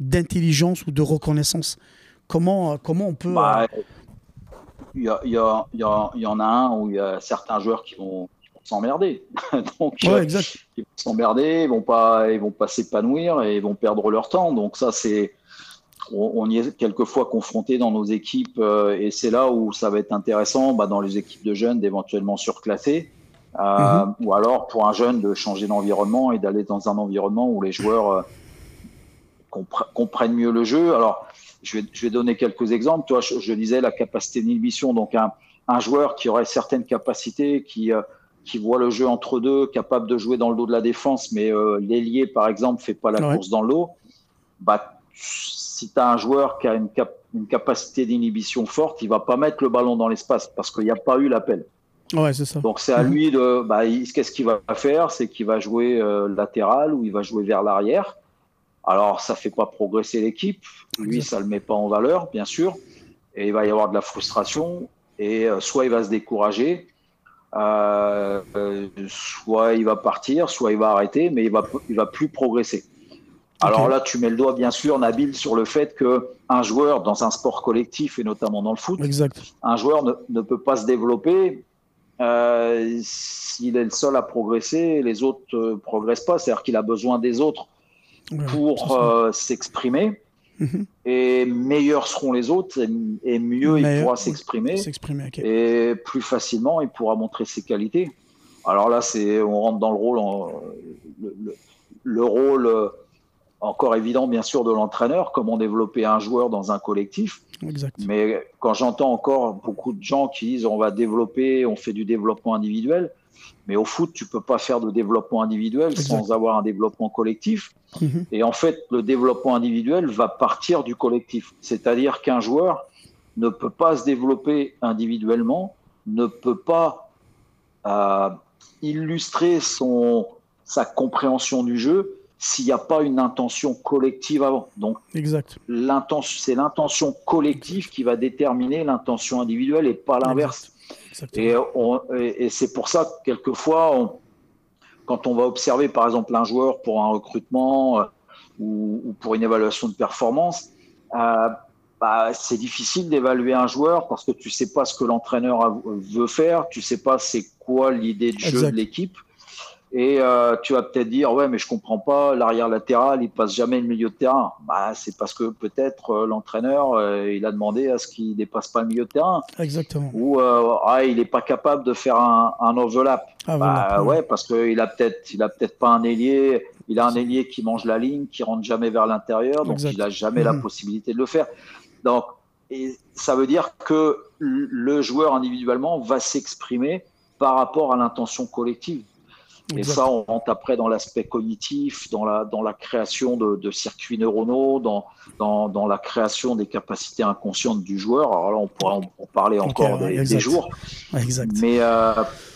d'intelligence ou de reconnaissance? Comment, comment on peut... Bah, il y, y, y, y, en a un où il y a certains joueurs qui vont s'emmerder. Donc, euh, exact. ils vont s'emmerder, ils vont pas, ils vont pas s'épanouir et ils vont perdre leur temps. Donc ça, c'est, on, y est quelquefois confronté dans nos équipes euh, et c'est là où ça va être intéressant, bah, dans les équipes de jeunes, d'éventuellement surclasser. Euh, mm-hmm. Ou alors pour un jeune de changer d'environnement et d'aller dans un environnement où les joueurs comprennent mieux le jeu. Alors, je vais, je vais donner quelques exemples. Toi, je, je disais la capacité d'inhibition. Donc, un, un, joueur qui aurait certaines capacités, qui, qui voit le jeu entre deux, capable de jouer dans le dos de la défense, mais euh, l'ailier, par exemple, fait pas la course dans l'eau, bah, si tu as un joueur qui a une, une capacité d'inhibition forte, il va pas mettre le ballon dans l'espace parce qu'il n'y a pas eu l'appel. Ouais, c'est ça. Donc c'est à mhm. lui de, bah, qu'est-ce qu'il va faire? C'est qu'il va jouer euh, latéral ou il va jouer vers l'arrière. Alors ça fait pas progresser l'équipe. Lui, ça le met pas en valeur, bien sûr, et il va y avoir de la frustration. Et euh, soit il va se décourager, euh, soit il va partir, soit il va arrêter, mais il va, il va plus progresser. Alors là, tu mets le doigt, bien sûr, Nabil, sur le fait que un joueur dans un sport collectif et notamment dans le foot, exact. un joueur ne, ne, peut pas se développer euh, s'il est le seul à progresser, les autres ne euh, progressent pas. C'est-à-dire qu'il a besoin des autres pour euh, s'exprimer. Et meilleurs seront les autres, et, mieux il pourra s'exprimer. Et plus facilement, il pourra montrer ses qualités. Alors là, c'est, on rentre dans le rôle, le, rôle euh, encore évident, bien sûr, de l'entraîneur, comment développer un joueur dans un collectif. Mais quand j'entends encore beaucoup de gens qui disent on va développer, on fait du développement individuel, mais au foot, tu peux pas faire de développement individuel sans avoir un développement collectif. Mhm. Et en fait, le développement individuel va partir du collectif. C'est-à-dire qu'un joueur ne peut pas se développer individuellement, ne peut pas euh, illustrer son, sa compréhension du jeu s'il n'y a pas une intention collective avant. Donc, c'est l'intention collective qui va déterminer l'intention individuelle et pas l'inverse. Et, et c'est pour ça que quelquefois, quand on va observer par exemple un joueur pour un recrutement euh, ou, pour une évaluation de performance, euh, bah, c'est difficile d'évaluer un joueur parce que tu sais pas ce que l'entraîneur veut faire, tu sais pas c'est quoi l'idée de jeu de l'équipe. Et euh, tu vas peut-être dire, ouais, mais je comprends pas, l'arrière latéral, il passe jamais le milieu de terrain. Bah, c'est parce que peut-être euh, l'entraîneur, euh, il a demandé à ce qu'il dépasse pas le milieu de terrain. Exactement. Ou ah, il n'est pas capable de faire un, un overlap. Ah, bah, ouais, parce qu'il a peut-être, il a peut-être pas un ailier. Il a un ailier qui mange la ligne, qui rentre jamais vers l'intérieur, donc il a jamais la mhm. possibilité de le faire. Donc, et ça veut dire que le joueur individuellement va s'exprimer par rapport à l'intention collective. Et ça, on rentre après dans l'aspect cognitif, dans la, dans la création de, de circuits neuronaux, dans, dans, dans, la création des capacités inconscientes du joueur. Alors là, on pourrait en, parler encore des, des, jours. Exact. Mais, euh,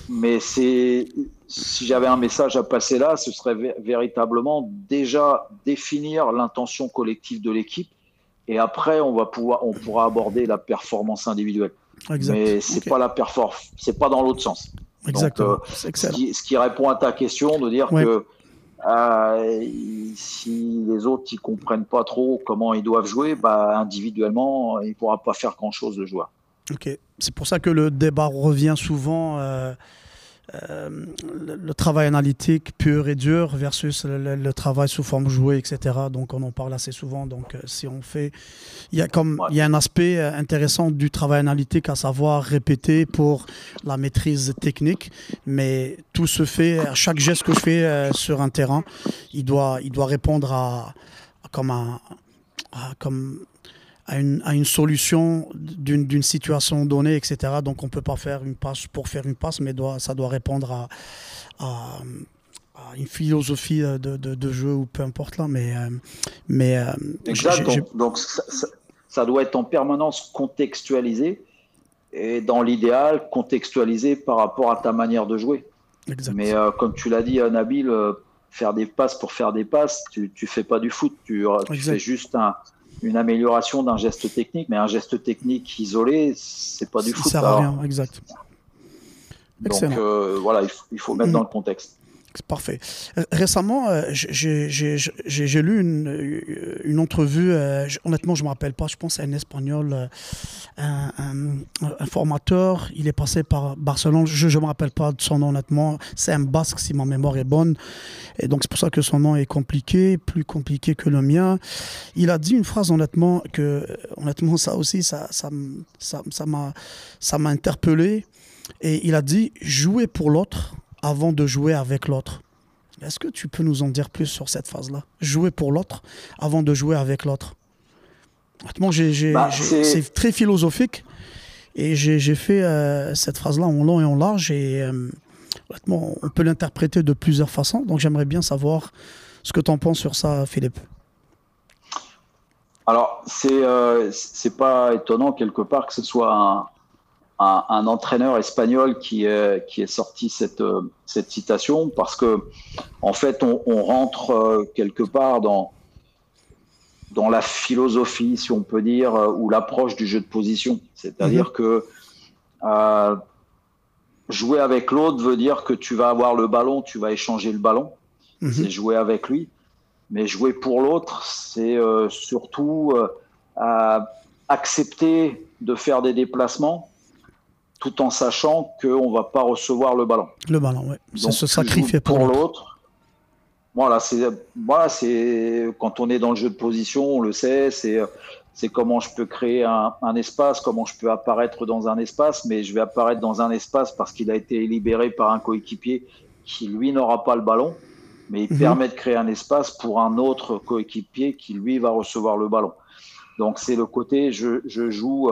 mais c'est, si j'avais un message à passer là, ce serait véritablement déjà définir l'intention collective de l'équipe. Et après, on, va pouvoir, on pourra aborder la performance individuelle. Exact. Mais pas la performance, c'est pas dans l'autre sens. Exactement. Donc, euh, ce, qui, répond à ta question de dire que euh, si les autres ne comprennent pas trop comment ils doivent jouer, bah, individuellement, il ne pourra pas faire grand-chose le joueur. Ok, c'est pour ça que le débat revient souvent. Euh, euh, le, travail analytique pur et dur versus le, travail sous forme jouée, etc. Donc on en parle assez souvent. Donc euh, si on fait, il y a comme il y a un aspect euh, intéressant du travail analytique à savoir répéter pour la maîtrise technique, mais tout se fait chaque geste que je fais sur un terrain, il doit il doit répondre à, comme un comme à une, à une solution d'une situation donnée, etc. Donc on ne peut pas faire une passe pour faire une passe, mais doit, ça doit répondre à, à, une philosophie de, de, jeu ou peu importe là, mais. mais exact. Donc, ça, doit être en permanence contextualisé et dans l'idéal contextualisé par rapport à ta manière de jouer. Mais comme tu l'as dit, Nabil, faire des passes pour faire des passes, tu ne fais pas du foot, tu, tu fais juste un, une amélioration d'un geste technique, mais un geste technique isolé, c'est pas du foot. Ça sert à rien, exact. Donc euh, voilà, il faut, mettre mm. dans le contexte. Parfait. Euh, récemment, euh, j'ai lu une, euh, entrevue, honnêtement, je ne me rappelle pas, je pense à un espagnol, un, formateur, il est passé par Barcelone, je ne me rappelle pas de son nom, honnêtement, c'est un basque si ma mémoire est bonne, et donc c'est pour ça que son nom est compliqué, plus compliqué que le mien. Il a dit une phrase, honnêtement, que, honnêtement, ça aussi, ça m'a ça, ça, ça interpellé, et il a dit, jouer pour l'autre avant de jouer avec l'autre. Est-ce que tu peux nous en dire plus sur cette phase-là? Jouer pour l'autre avant de jouer avec l'autre. Bah, c'est très philosophique et j'ai fait euh, cette phrase-là en long et en large et euh, on peut l'interpréter de plusieurs façons. Donc j'aimerais bien savoir ce que tu en penses sur ça, Philippe. Alors, c'est euh, pas étonnant quelque part que ce soit un, un, entraîneur espagnol qui, est, qui est sorti cette, euh, cette citation parce que, en fait, on, rentre euh, quelque part dans, dans la philosophie, si on peut dire, euh, ou l'approche du jeu de position. C'est-à-dire mhm. que jouer avec l'autre veut dire que tu vas avoir le ballon, tu vas échanger le ballon. Mhm. C'est jouer avec lui. Mais jouer pour l'autre, c'est surtout accepter de faire des déplacements tout en sachant qu'on ne va pas recevoir le ballon. Le ballon, oui. C'est se sacrifier pour, l'autre. Voilà, c'est voilà, quand on est dans le jeu de position, on le sait, c'est c'est comment je peux créer un, espace, comment je peux apparaître dans un espace, mais je vais apparaître dans un espace parce qu'il a été libéré par un coéquipier qui lui n'aura pas le ballon, mais il mhm. permet de créer un espace pour un autre coéquipier qui lui va recevoir le ballon. Donc c'est le côté je, je joue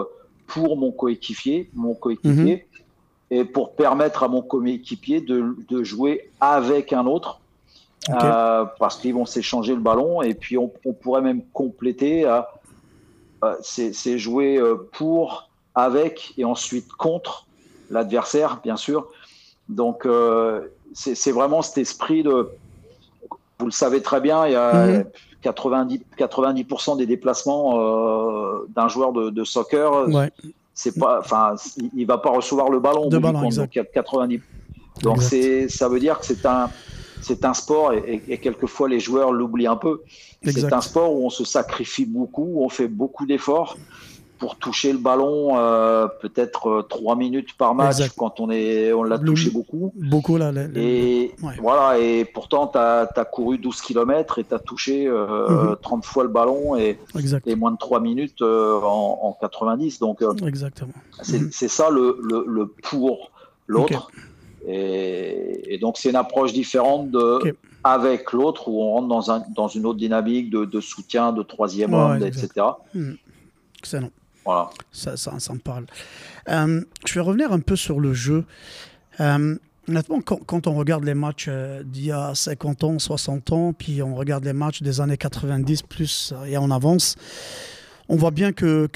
pour mon coéquipier, mon coéquipier, mhm. et pour permettre à mon coéquipier de, de jouer avec un autre, euh, parce qu'ils vont s'échanger le ballon, et puis on, pourrait même compléter à euh, c'est jouer euh, pour, avec, et ensuite contre l'adversaire, bien sûr. Donc c'est vraiment cet esprit de, vous le savez très bien, il y a 90, mhm. 90% des déplacements euh, d'un joueur de, soccer, c'est pas, enfin, il va pas recevoir le ballon. De ballon donc, 90. Donc c'est, ça veut dire que c'est un, c'est un sport et, et, quelquefois les joueurs l'oublient un peu. C'est un sport où on se sacrifie beaucoup, où on fait beaucoup d'efforts pour toucher le ballon euh, peut-être euh, trois minutes par match quand on est on l'a touché beaucoup. Beaucoup là. et voilà et pourtant tu as, couru 12 km et tu as touché 30 euh, mhm. fois le ballon et, et moins de 3 minutes en, 90 donc Exactement. Mhm. C'est ça le, le, pour l'autre. Et, donc c'est une approche différente de avec l'autre où on rentre dans, un, dans une autre dynamique de, de soutien, de troisième homme, etc. Mhm. Excellent. Ça, ça, parle. Euh, je vais revenir un peu sur le jeu. Euh, honnêtement, quand, on regarde les matchs euh, d'il y a 50 ans, 60 ans, puis on regarde les matchs des années 90 plus et on avance, on voit bien que,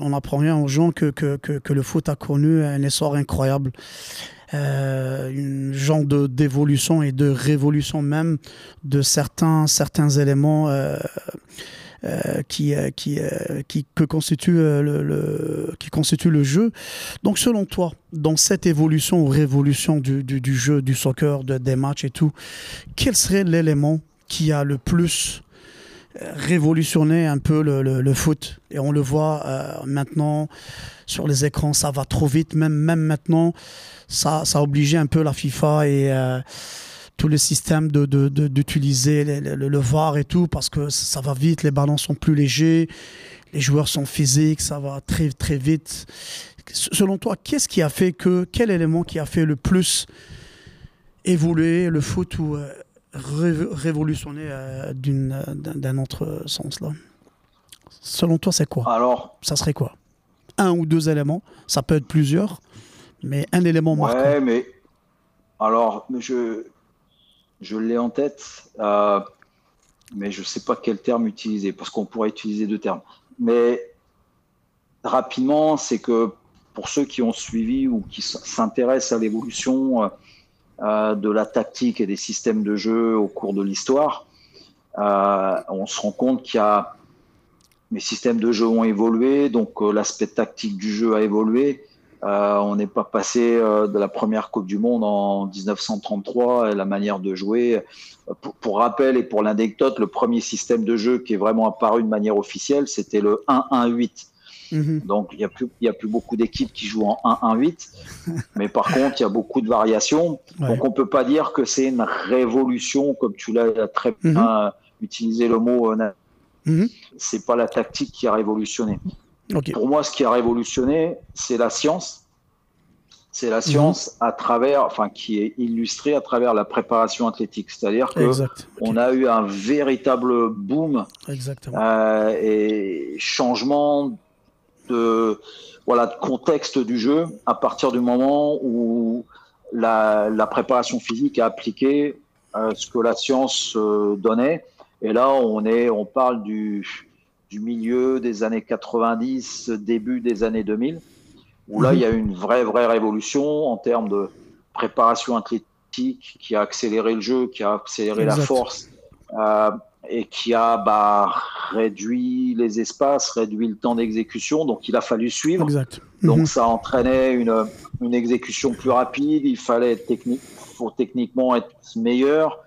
on apprend rien aux gens que, le foot a connu un essor incroyable. Une genre de d'évolution et de révolution même de certains certains éléments qui, euh, qui, euh, qui, que constitue, le, qui constitue le jeu. Donc selon toi, dans cette évolution ou révolution du, du, jeu, du soccer, de, des matchs et tout, quel serait l'élément qui a le plus révolutionné un peu le, le, foot? Et on le voit maintenant sur les écrans, ça va trop vite. Même, même maintenant, ça, ça a obligé un peu la FIFA et tout le système d'utiliser de, de, le, le, VAR et tout, parce que ça va vite, les ballons sont plus légers, les joueurs sont physiques, ça va très, très vite. Selon toi, qu'est-ce qui a fait que, quel élément qui a fait le plus évoluer le foot ou euh, révolutionner euh, d'un autre sens là Selon toi, c'est quoi? Alors, ça serait quoi? Un ou deux éléments, ça peut être plusieurs, mais un élément marquant. Ouais, mais alors, je, je l'ai en tête, mais je ne sais pas quel terme utiliser, parce qu'on pourrait utiliser deux termes. Mais rapidement, c'est que pour ceux qui ont suivi ou qui s'intéressent à l'évolution euh, de la tactique et des systèmes de jeu au cours de l'histoire, euh, on se rend compte qu'il y a les systèmes de jeu ont évolué, donc euh, l'aspect tactique du jeu a évolué. On n'est pas passé de la première Coupe du Monde en 1933 et la manière de jouer. Pour, pour rappel et pour l'anecdote, le premier système de jeu qui est vraiment apparu de manière officielle, c'était le 1-1-8 Mhm. Donc, il n'y a, plus, a plus beaucoup d'équipes qui jouent en 1-1-8. mais par contre, il y a beaucoup de variations. Donc, on ne peut pas dire que c'est une révolution, comme tu l'as très mhm. bien utilisé le mot. Euh, mhm. C'est pas la tactique qui a révolutionné. Pour moi, ce qui a révolutionné, c'est la science. C'est la science à travers, enfin, qui est illustrée à travers la préparation athlétique. C'est-à-dire que on a eu un véritable boom euh, et changement de, voilà, de contexte du jeu à partir du moment où la, préparation physique a appliqué euh, ce que la science euh, donnait. Et là, on, est, on parle du, du milieu des années 90, début des années 2000, où là, mhm. il y a eu une vraie, vraie révolution en termes de préparation athlétique qui a accéléré le jeu, qui a accéléré la force. Euh, et qui a bah, réduit les espaces, réduit le temps d'exécution. Donc il a fallu suivre. Exact. Donc mhm. ça entraînait une, une, exécution plus rapide. Il fallait être technique, faut techniquement être meilleur.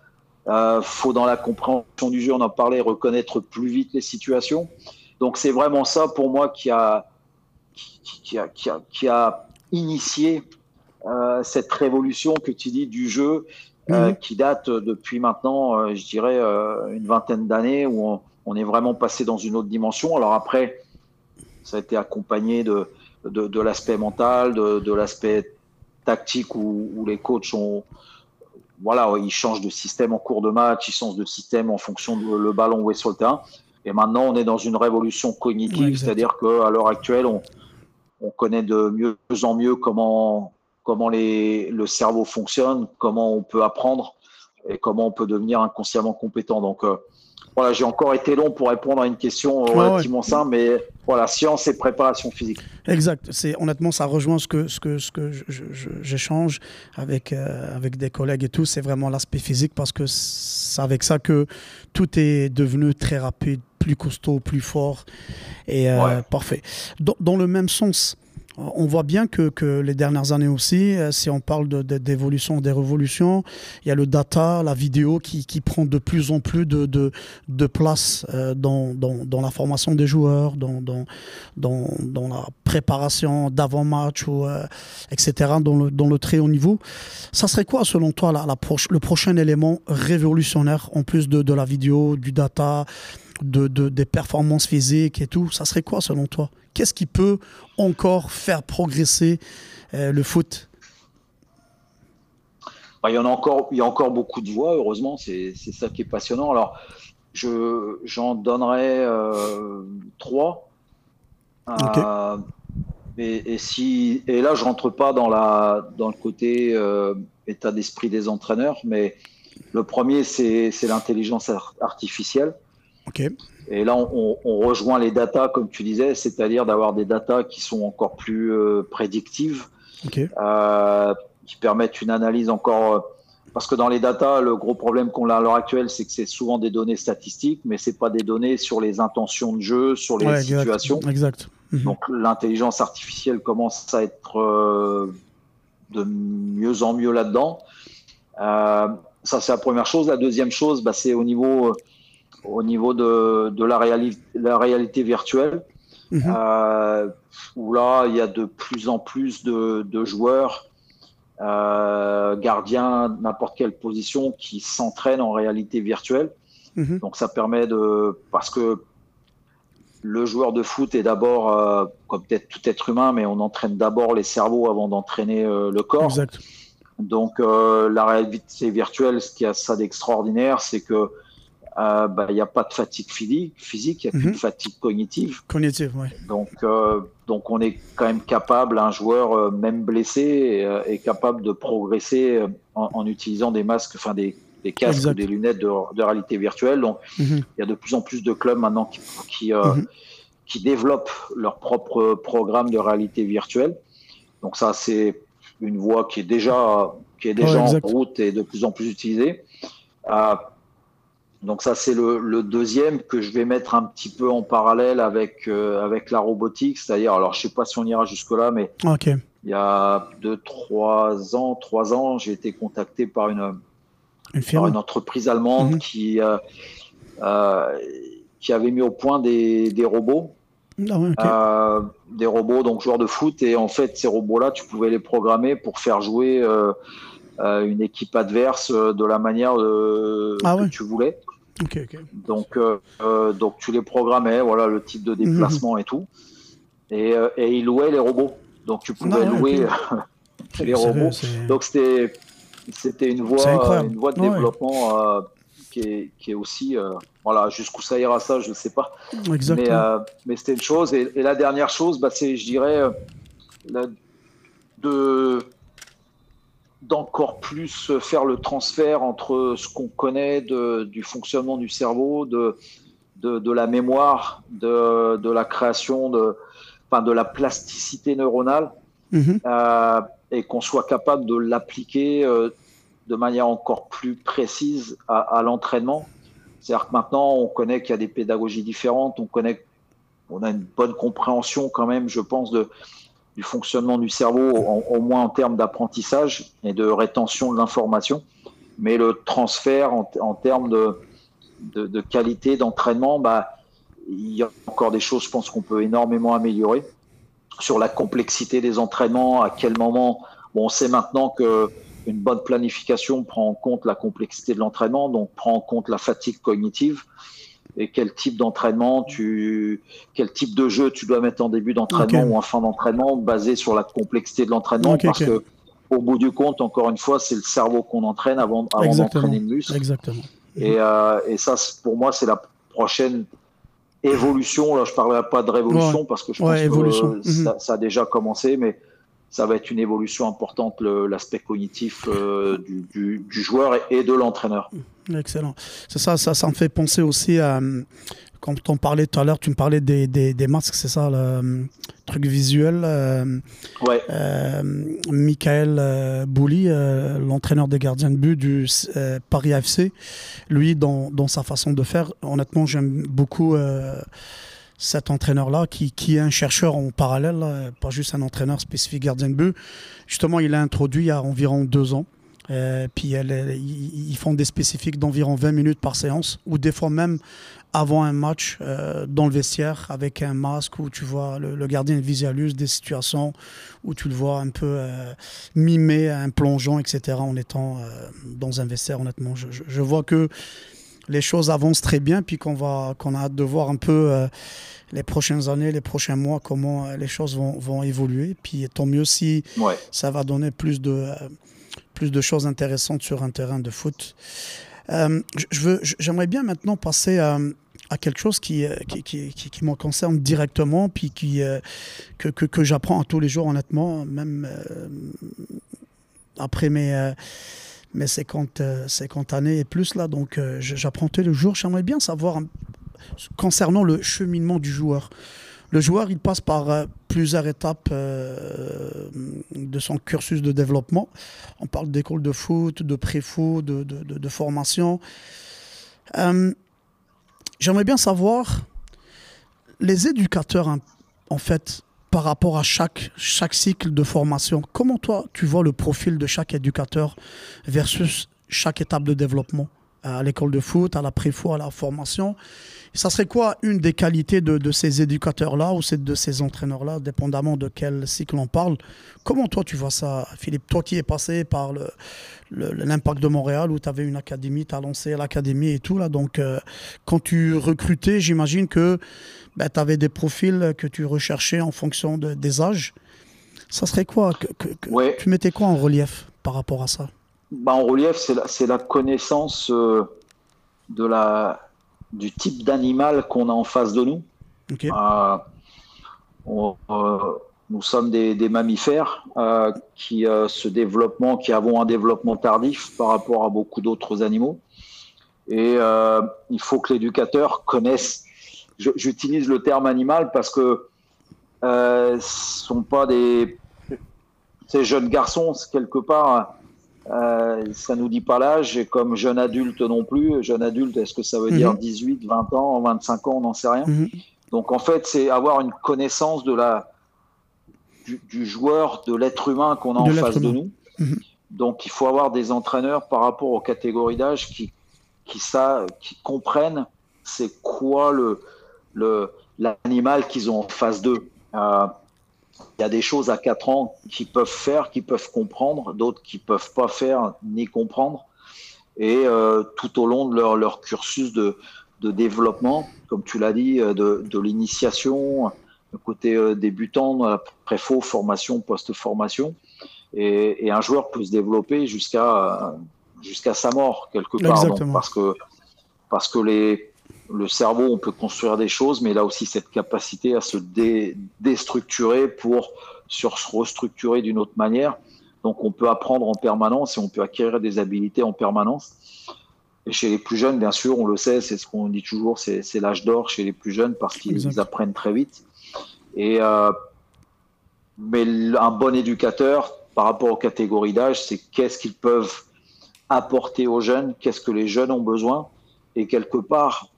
Euh, faut dans la compréhension du jeu, on en parlait, reconnaître plus vite les situations. Donc c'est vraiment ça pour moi qui a, qui, a, qui a, qui a initié euh, cette révolution que tu dis du jeu euh, mhm. qui date depuis maintenant, euh, je dirais, une vingtaine d'années où on, est vraiment passé dans une autre dimension. Alors après, ça a été accompagné de, de, l'aspect mental, de, de l'aspect tactique où, où, les coachs ont, voilà, ils changent de système en cours de match, ils changent de système en fonction de le ballon où est sur le terrain. Et maintenant, on est dans une révolution cognitive, c'est-à-dire qu'à l'heure actuelle, on, on connaît de mieux en mieux comment comment les, le cerveau fonctionne, comment on peut apprendre et comment on peut devenir inconsciemment compétent. Donc euh, voilà, j'ai encore été long pour répondre à une question relativement simple, mais voilà, science et préparation physique. Exact. C'est honnêtement, ça rejoint ce que ce que ce que j'échange avec euh, avec des collègues et tout. C'est vraiment l'aspect physique parce que c'est avec ça que tout est devenu très rapide, plus costaud, plus fort et euh, parfait. dans, le même sens on voit bien que, les dernières années aussi, euh, si on parle d'évolution, des révolutions, il y a le data, la vidéo qui, prend de plus en plus de, de, place euh, dans, dans, la formation des joueurs, dans, dans, la préparation d'avant-match, euh, etc., dans le, dans le très haut niveau. Ça serait quoi, selon toi, la, le prochain élément révolutionnaire, en plus de, la vidéo, du data, de, des performances physiques et tout Ça serait quoi, selon toi? Qu'est-ce qui peut encore faire progresser euh, le foot? Bah, il, y en a encore, il y a encore beaucoup de voix, heureusement, c'est ça qui est passionnant. Alors, j'en donnerai euh, trois. Euh, et, si, et là, je rentre pas dans, la, dans le côté état d'esprit des entraîneurs, mais le premier, c'est l'intelligence artificielle. Et là, on, rejoint les datas, comme tu disais, c'est-à-dire d'avoir des datas qui sont encore plus euh, prédictives, euh, qui permettent une analyse encore. Euh, parce que dans les datas, le gros problème qu'on a à l'heure actuelle, c'est que c'est souvent des données statistiques, mais c'est pas des données sur les intentions de jeu, sur les situations. Exact. Mhm. Donc l'intelligence artificielle commence à être de mieux en mieux là-dedans. ça, c'est la première chose. La deuxième chose, bah, c'est au niveau au niveau de, de la, la, réalité virtuelle, mhm. euh, où là, il y a de plus en plus de, de joueurs, euh, gardiens, n'importe quelle position, qui s'entraînent en réalité virtuelle. Mhm. Donc ça permet de... Parce que le joueur de foot est d'abord, euh, comme peut-être tout être humain, mais on entraîne d'abord les cerveaux avant d'entraîner euh, le corps. Exact. Donc la réalité virtuelle, ce qui a ça d'extraordinaire, c'est que euh, bah, il n'y a pas de fatigue physique, il n'y a plus mhm. de fatigue cognitive. Cognitive, oui. Donc, euh, donc on est quand même capable, un joueur euh, même blessé est capable de progresser en, utilisant des masques, enfin des, des casques ou des lunettes de, réalité virtuelle. Donc, mhm. il y a de plus en plus de clubs maintenant qui, qui, mhm. qui développent leur propre programme de réalité virtuelle. Donc ça, c'est une voie qui est déjà, qui est déjà en route et de plus en plus utilisée. Euh, donc ça, c'est le, deuxième que je vais mettre un petit peu en parallèle avec, euh, avec la robotique. C'est-à-dire, alors je sais pas si on ira jusque-là, mais il y a deux, trois ans, trois ans, j'ai été contacté par une, une, entreprise allemande mhm. qui, euh, qui avait mis au point des, des robots ah euh, des robots, donc joueurs de foot. Et en fait, ces robots-là, tu pouvais les programmer pour faire jouer euh, euh, une équipe adverse de la manière ah que tu voulais. Donc, donc tu les programmais, voilà le type de mhm. déplacement et tout. Et, et, ils louaient les robots. Donc tu pouvais ah louer les robots. donc c'était c'était une voie, une voie de développement qui est, qui est aussi voilà, jusqu'où ça ira, ça, je ne sais pas. Exactement. Euh, mais, c'était une chose. Et, la dernière chose, bah, c'est, je dirais, euh, de d'encore plus faire le transfert entre ce qu'on connaît de, du fonctionnement du cerveau, de, de, de la mémoire, de, de, la création, de, enfin, de la plasticité neuronale, mm-hmm. euh, et qu'on soit capable de l'appliquer de manière encore plus précise à, à l'entraînement. C'est-à-dire que maintenant, on connaît qu'il y a des pédagogies différentes, on connaît, on a une bonne compréhension quand même, je pense, de, du fonctionnement du cerveau, au moins en termes d'apprentissage et de rétention de l'information. Mais le transfert en, termes de, qualité d'entraînement, bah, il y a encore des choses, je pense, qu'on peut énormément améliorer sur la complexité des entraînements, à quel moment. Bon, on sait maintenant que une bonne planification prend en compte la complexité de l'entraînement, donc prend en compte la fatigue cognitive et quel type d'entraînement tu, quel type de jeu tu dois mettre en début d'entraînement ou en fin d'entraînement, basé sur la complexité de l'entraînement, parce que au bout du compte, encore une fois, c'est le cerveau qu'on entraîne avant, avant d'entraîner le muscle. Exactement. Et, euh, et ça, pour moi, c'est la prochaine évolution. Là, je parlerai pas de révolution parce que je pense que ça, ça, a déjà commencé, mais ça va être une évolution importante, l'aspect cognitif euh, du, joueur et, de l'entraîneur. Excellent. C'est ça, ça, ça me fait penser aussi à, quand on parlait tout à l'heure, tu me parlais des, des, masques, c'est ça, le truc visuel. Euh, ouais. Euh, Michael Bouli, l'entraîneur des gardiens de but du Paris FC, lui, dans, dans, sa façon de faire, honnêtement, j'aime beaucoup cet entraîneur-là, qui, qui, est un chercheur en parallèle, pas juste un entraîneur spécifique gardien de but. Justement, il a introduit il y a environ deux ans. Euh, puis ils font des spécifiques d'environ 20 minutes par séance, ou des fois même avant un match euh, dans le vestiaire avec un masque où tu vois le, gardien visualise des situations où tu le vois un peu euh, mimer un plongeon, etc. en étant dans un vestiaire. Honnêtement, je, je vois que les choses avancent très bien, puis qu'on va, qu'on a hâte de voir un peu euh, les prochaines années, les prochains mois, comment euh, les choses vont, vont évoluer. Puis tant mieux si ça va donner plus de, euh, plus de choses intéressantes sur un terrain de foot. veux, j'aimerais bien maintenant passer à, à quelque chose qui, qui, qui, qui, me concerne directement, puis qui, que, que, que j'apprends tous les jours, honnêtement, même après mes mais 50, 50 euh, années et plus là, donc euh, j'apprends tous les jours. J'aimerais bien savoir concernant le cheminement du joueur. Le joueur, il passe par euh, plusieurs étapes de son cursus de développement. On parle d'école de foot, de pré-foot, de, de, formation. J'aimerais bien savoir, les éducateurs, en fait, par rapport à chaque, chaque cycle de formation, comment toi tu vois le profil de chaque éducateur versus chaque étape de développement? À l'école de foot, à la pré-foot, à la formation ça serait quoi une des qualités de, ces éducateurs-là ou de ces entraîneurs-là, dépendamment de quel cycle on parle? Comment toi tu vois ça, Philippe? Toi qui es passé par l'impact de Montréal où tu avais une académie, tu as lancé l'académie et tout, là, donc euh, quand tu recrutais, j'imagine que ben, tu avais des profils que tu recherchais en fonction des âges. Ça serait quoi Tu mettais quoi en relief par rapport à ça? Bah, En relief, c'est la, la, connaissance euh, de la du type d'animal qu'on a en face de nous. Euh, euh, nous sommes des, mammifères euh, qui se développement, qui avons un développement tardif par rapport à beaucoup d'autres animaux. Et il faut que l'éducateur connaisse. J'utilise le terme animal parce que ce sont pas des ces jeunes garçons quelque part euh, ça nous dit pas l'âge, et comme jeune adulte non plus. Jeune adulte, est-ce que ça veut dire 18, mhm. 20 ans, 25 ans, on n'en sait rien. Mhm. Donc en fait, c'est avoir une connaissance de la, du, joueur, de l'être humain qu'on a en face de nous. Mhm. Donc il faut avoir des entraîneurs par rapport aux catégories d'âge qui, qui, ça, qui comprennent c'est quoi le, le, l'animal qu'ils ont en face d'eux. Euh, il y a des choses à 4 ans qu'ils peuvent faire, qu'ils peuvent comprendre, d'autres qui peuvent pas faire ni comprendre. Et euh, tout au long de leur, leur cursus de, de, développement, comme tu l'as dit, euh, de, de l'initiation, le côté euh, débutant, pré-faux, formation, post-formation. Et, et, un joueur peut se développer jusqu'à jusqu'à sa mort, quelque part. parce que, parce que les, le cerveau, on peut construire des choses, mais a aussi cette capacité à se déstructurer pour se restructurer d'une autre manière. Donc on peut apprendre en permanence et on peut acquérir des habiletés en permanence. Et chez les plus jeunes, bien sûr, on le sait, c'est ce qu'on dit toujours, c'est l'âge d'or chez les plus jeunes parce qu'ils apprennent très vite. Et euh, mais un bon éducateur, par rapport aux catégories d'âge, c'est qu'est-ce qu'ils peuvent apporter aux jeunes, qu'est-ce que les jeunes ont besoin. Et quelque part,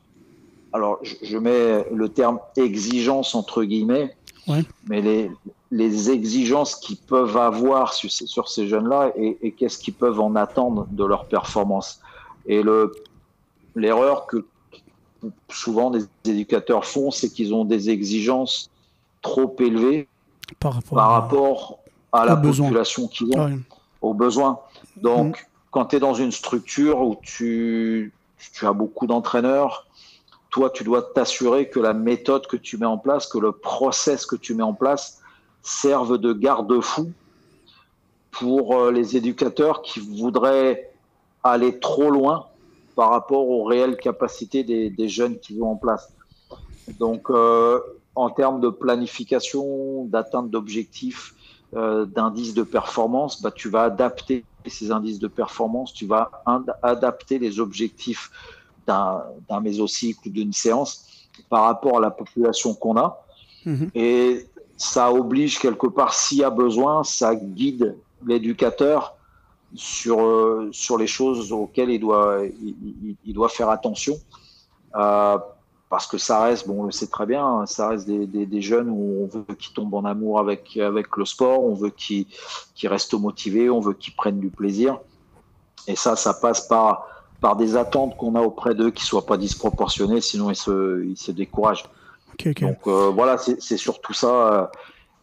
alors je mets le terme exigence entre guillemets, mais les, les exigences qu'ils peuvent avoir sur, sur ces jeunes-là et, qu'est-ce qu'ils peuvent en attendre de leur performance. Et l'erreur que souvent des éducateurs font, c'est qu'ils ont des exigences trop élevées par rapport, à, la population qu'ils ont, aux besoins. Donc, mm. quand tu es dans une structure où tu, tu as beaucoup d'entraîneurs, toi, tu dois t'assurer que la méthode que tu mets en place, que le process que tu mets en place serve de garde-fou pour euh, les éducateurs qui voudraient aller trop loin par rapport aux réelles capacités des, jeunes qu'ils ont en place. Donc, euh, en termes de planification, d'atteinte d'objectifs, euh, d'indices de performance, bah, tu vas adapter ces indices de performance, tu vas adapter les objectifs d'un mésocycle ou d'une séance par rapport à la population qu'on a. Mhm. Et ça oblige quelque part, s'il y a besoin, ça guide l'éducateur sur, euh, sur les choses auxquelles il doit, il, doit faire attention. Euh, parce que ça reste, bon, on le sait très bien, ça reste des, des, jeunes où on veut qu'ils tombent en amour avec, avec le sport, on veut qu'ils restent motivés, on veut qu'ils prennent du plaisir. Et ça, ça passe par par des attentes qu'on a auprès d'eux qui soient pas disproportionnées, sinon ils se, ils se découragent. Donc euh, voilà, c'est surtout ça.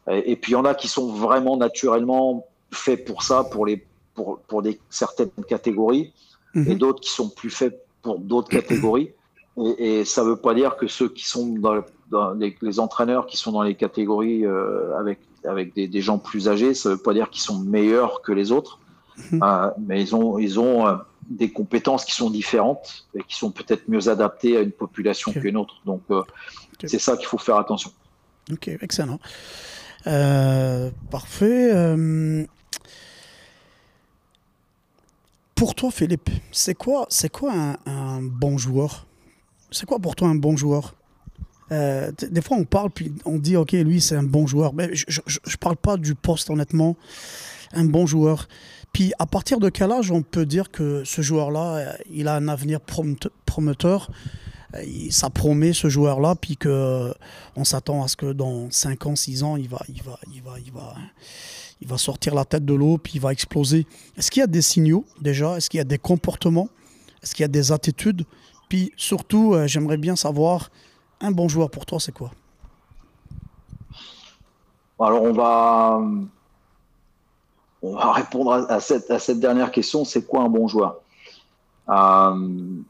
Euh, et, puis il y en a qui sont vraiment naturellement faits pour ça, pour, les, pour, pour des, certaines catégories, et mhm. d'autres qui sont plus faits pour d'autres catégories. Et, et, ça ne veut pas dire que ceux qui sont dans, dans les, les, entraîneurs qui sont dans les catégories euh, avec, avec des, des, gens plus âgés, ça ne veut pas dire qu'ils sont meilleurs que les autres. Mhm. Euh, mais ils ont, ils ont des compétences qui sont différentes et qui sont peut-être mieux adaptées à une population qu'une autre. Donc, euh, c'est ça qu'il faut faire attention. Ok, excellent. parfait. pour toi, Philippe, c'est quoi, c'est quoi un, bon joueur? C'est quoi pour toi un bon joueur? Des fois, on parle, puis on dit, OK, lui, c'est un bon joueur. Mais je ne parle pas du poste, honnêtement. Un bon joueur. Puis à partir de quel âge on peut dire que ce joueur-là, euh, il a un avenir prometteur? Euh, ça promet ce joueur-là, puis que euh, on s'attend à ce que dans 5 ans, 6 ans, il va, il va, il va, il va, il va sortir la tête de l'eau, puis il va exploser. Est-ce qu'il y a des signaux déjà? Est-ce qu'il y a des comportements? Est-ce qu'il y a des attitudes? Puis surtout, j'aimerais bien savoir, un bon joueur pour toi, c'est quoi? Alors on va on va répondre à, cette, dernière question, c'est quoi un bon joueur? Euh,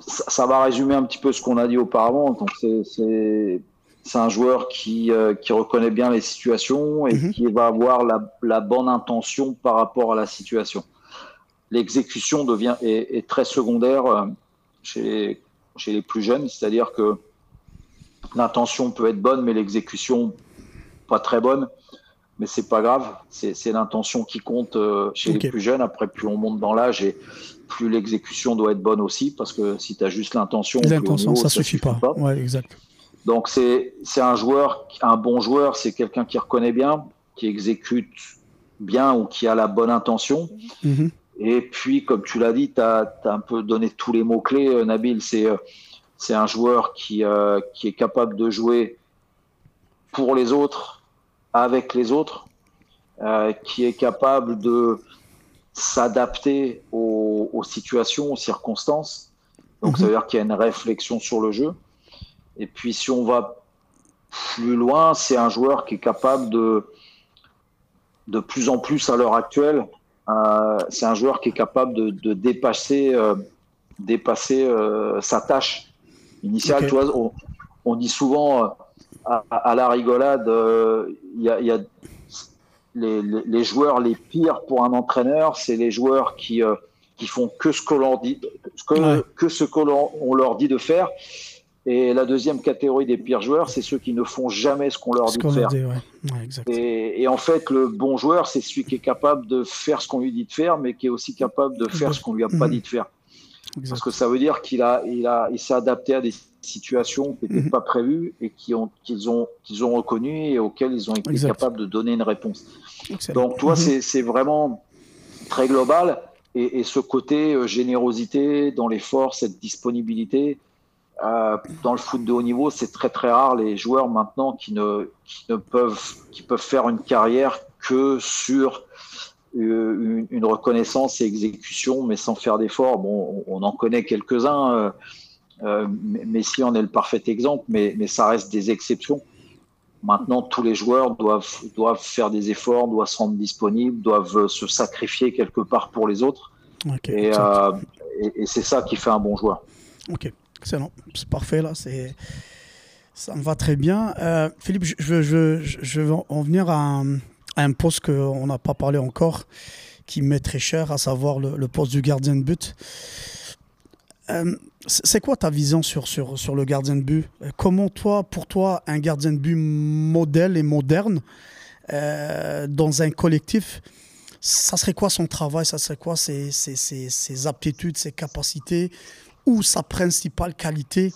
ça, va résumer un petit peu ce qu'on a dit auparavant. Donc c'est un joueur qui, euh, qui, reconnaît bien les situations et mhm. qui va avoir la, bonne intention par rapport à la situation. L'exécution devient est, très secondaire euh, chez les plus jeunes, c'est-à-dire que l'intention peut être bonne, mais l'exécution pas très bonne, mais c'est pas grave. C'est l'intention qui compte euh, chez les plus jeunes. Après, plus on monte dans l'âge et plus l'exécution doit être bonne aussi, parce que si tu as juste l'intention, l'intention, ça, ça suffit, pas. Ouais, exact. Donc c'est un joueur, un bon joueur, c'est quelqu'un qui reconnaît bien, qui exécute bien ou qui a la bonne intention. Mhm. Et puis, comme tu l'as dit, tu as, un peu donné tous les mots-clés, euh, Nabil. C'est euh, c'est un joueur qui, euh, qui est capable de jouer pour les autres, avec les autres, qui est capable de s'adapter aux, aux, situations, aux circonstances. Donc, ça mhm. veut dire qu'il y a une réflexion sur le jeu. Et puis, si on va plus loin, c'est un joueur qui est capable de, de plus en plus à l'heure actuelle, euh, c'est un joueur qui est capable de, dépasser, euh, dépasser euh, sa tâche initiale. on, dit souvent à, la rigolade, il y a, les, joueurs les pires pour un entraîneur, c'est les joueurs qui, qui font que ce qu'on dit, que, que ce qu'on leur dit de faire. Et la deuxième catégorie des pires joueurs, c'est ceux qui ne font jamais ce qu'on leur dit de faire. et, en fait, le bon joueur, c'est celui qui est capable de faire ce qu'on lui dit de faire, mais qui est aussi capable de faire ce qu'on lui a pas dit de faire. Parce que ça veut dire qu'il a, il a, il s'est adapté à des situations qui n'étaient mhm. pas prévues et qui ont, qu'ils ont, qu'ils ont reconnues et auxquelles ils ont été capables de donner une réponse. Donc, toi, mhm. c'est vraiment très global. Et, et ce côté euh, générosité dans l'effort, cette disponibilité, euh, dans le foot de haut niveau, c'est très très rare les joueurs maintenant qui ne, qui ne peuvent, qui peuvent faire une carrière que sur une, reconnaissance et exécution, mais sans faire d'efforts. Bon, on, en connaît quelques-uns. Euh, euh, Messi en est le parfait exemple, mais, mais ça reste des exceptions. Maintenant, tous les joueurs doivent, doivent faire des efforts, doivent se rendre disponibles, doivent se sacrifier quelque part pour les autres. et, et, et c'est ça qui fait un bon joueur. Ok. Excellent, c'est parfait là, c'est ça me va très bien. Euh, Philippe, je, je, je, vais en venir à un, poste qu'on n'a pas parlé encore, qui m'est très cher, à savoir le, poste du gardien de but. Euh, c'est quoi ta vision sur, sur, sur le gardien de but? Comment toi, pour toi, un gardien de but modèle et moderne euh, dans un collectif, ça serait quoi son travail? Ça serait quoi ses, ses, ses aptitudes, ses capacités ou sa principale qualité?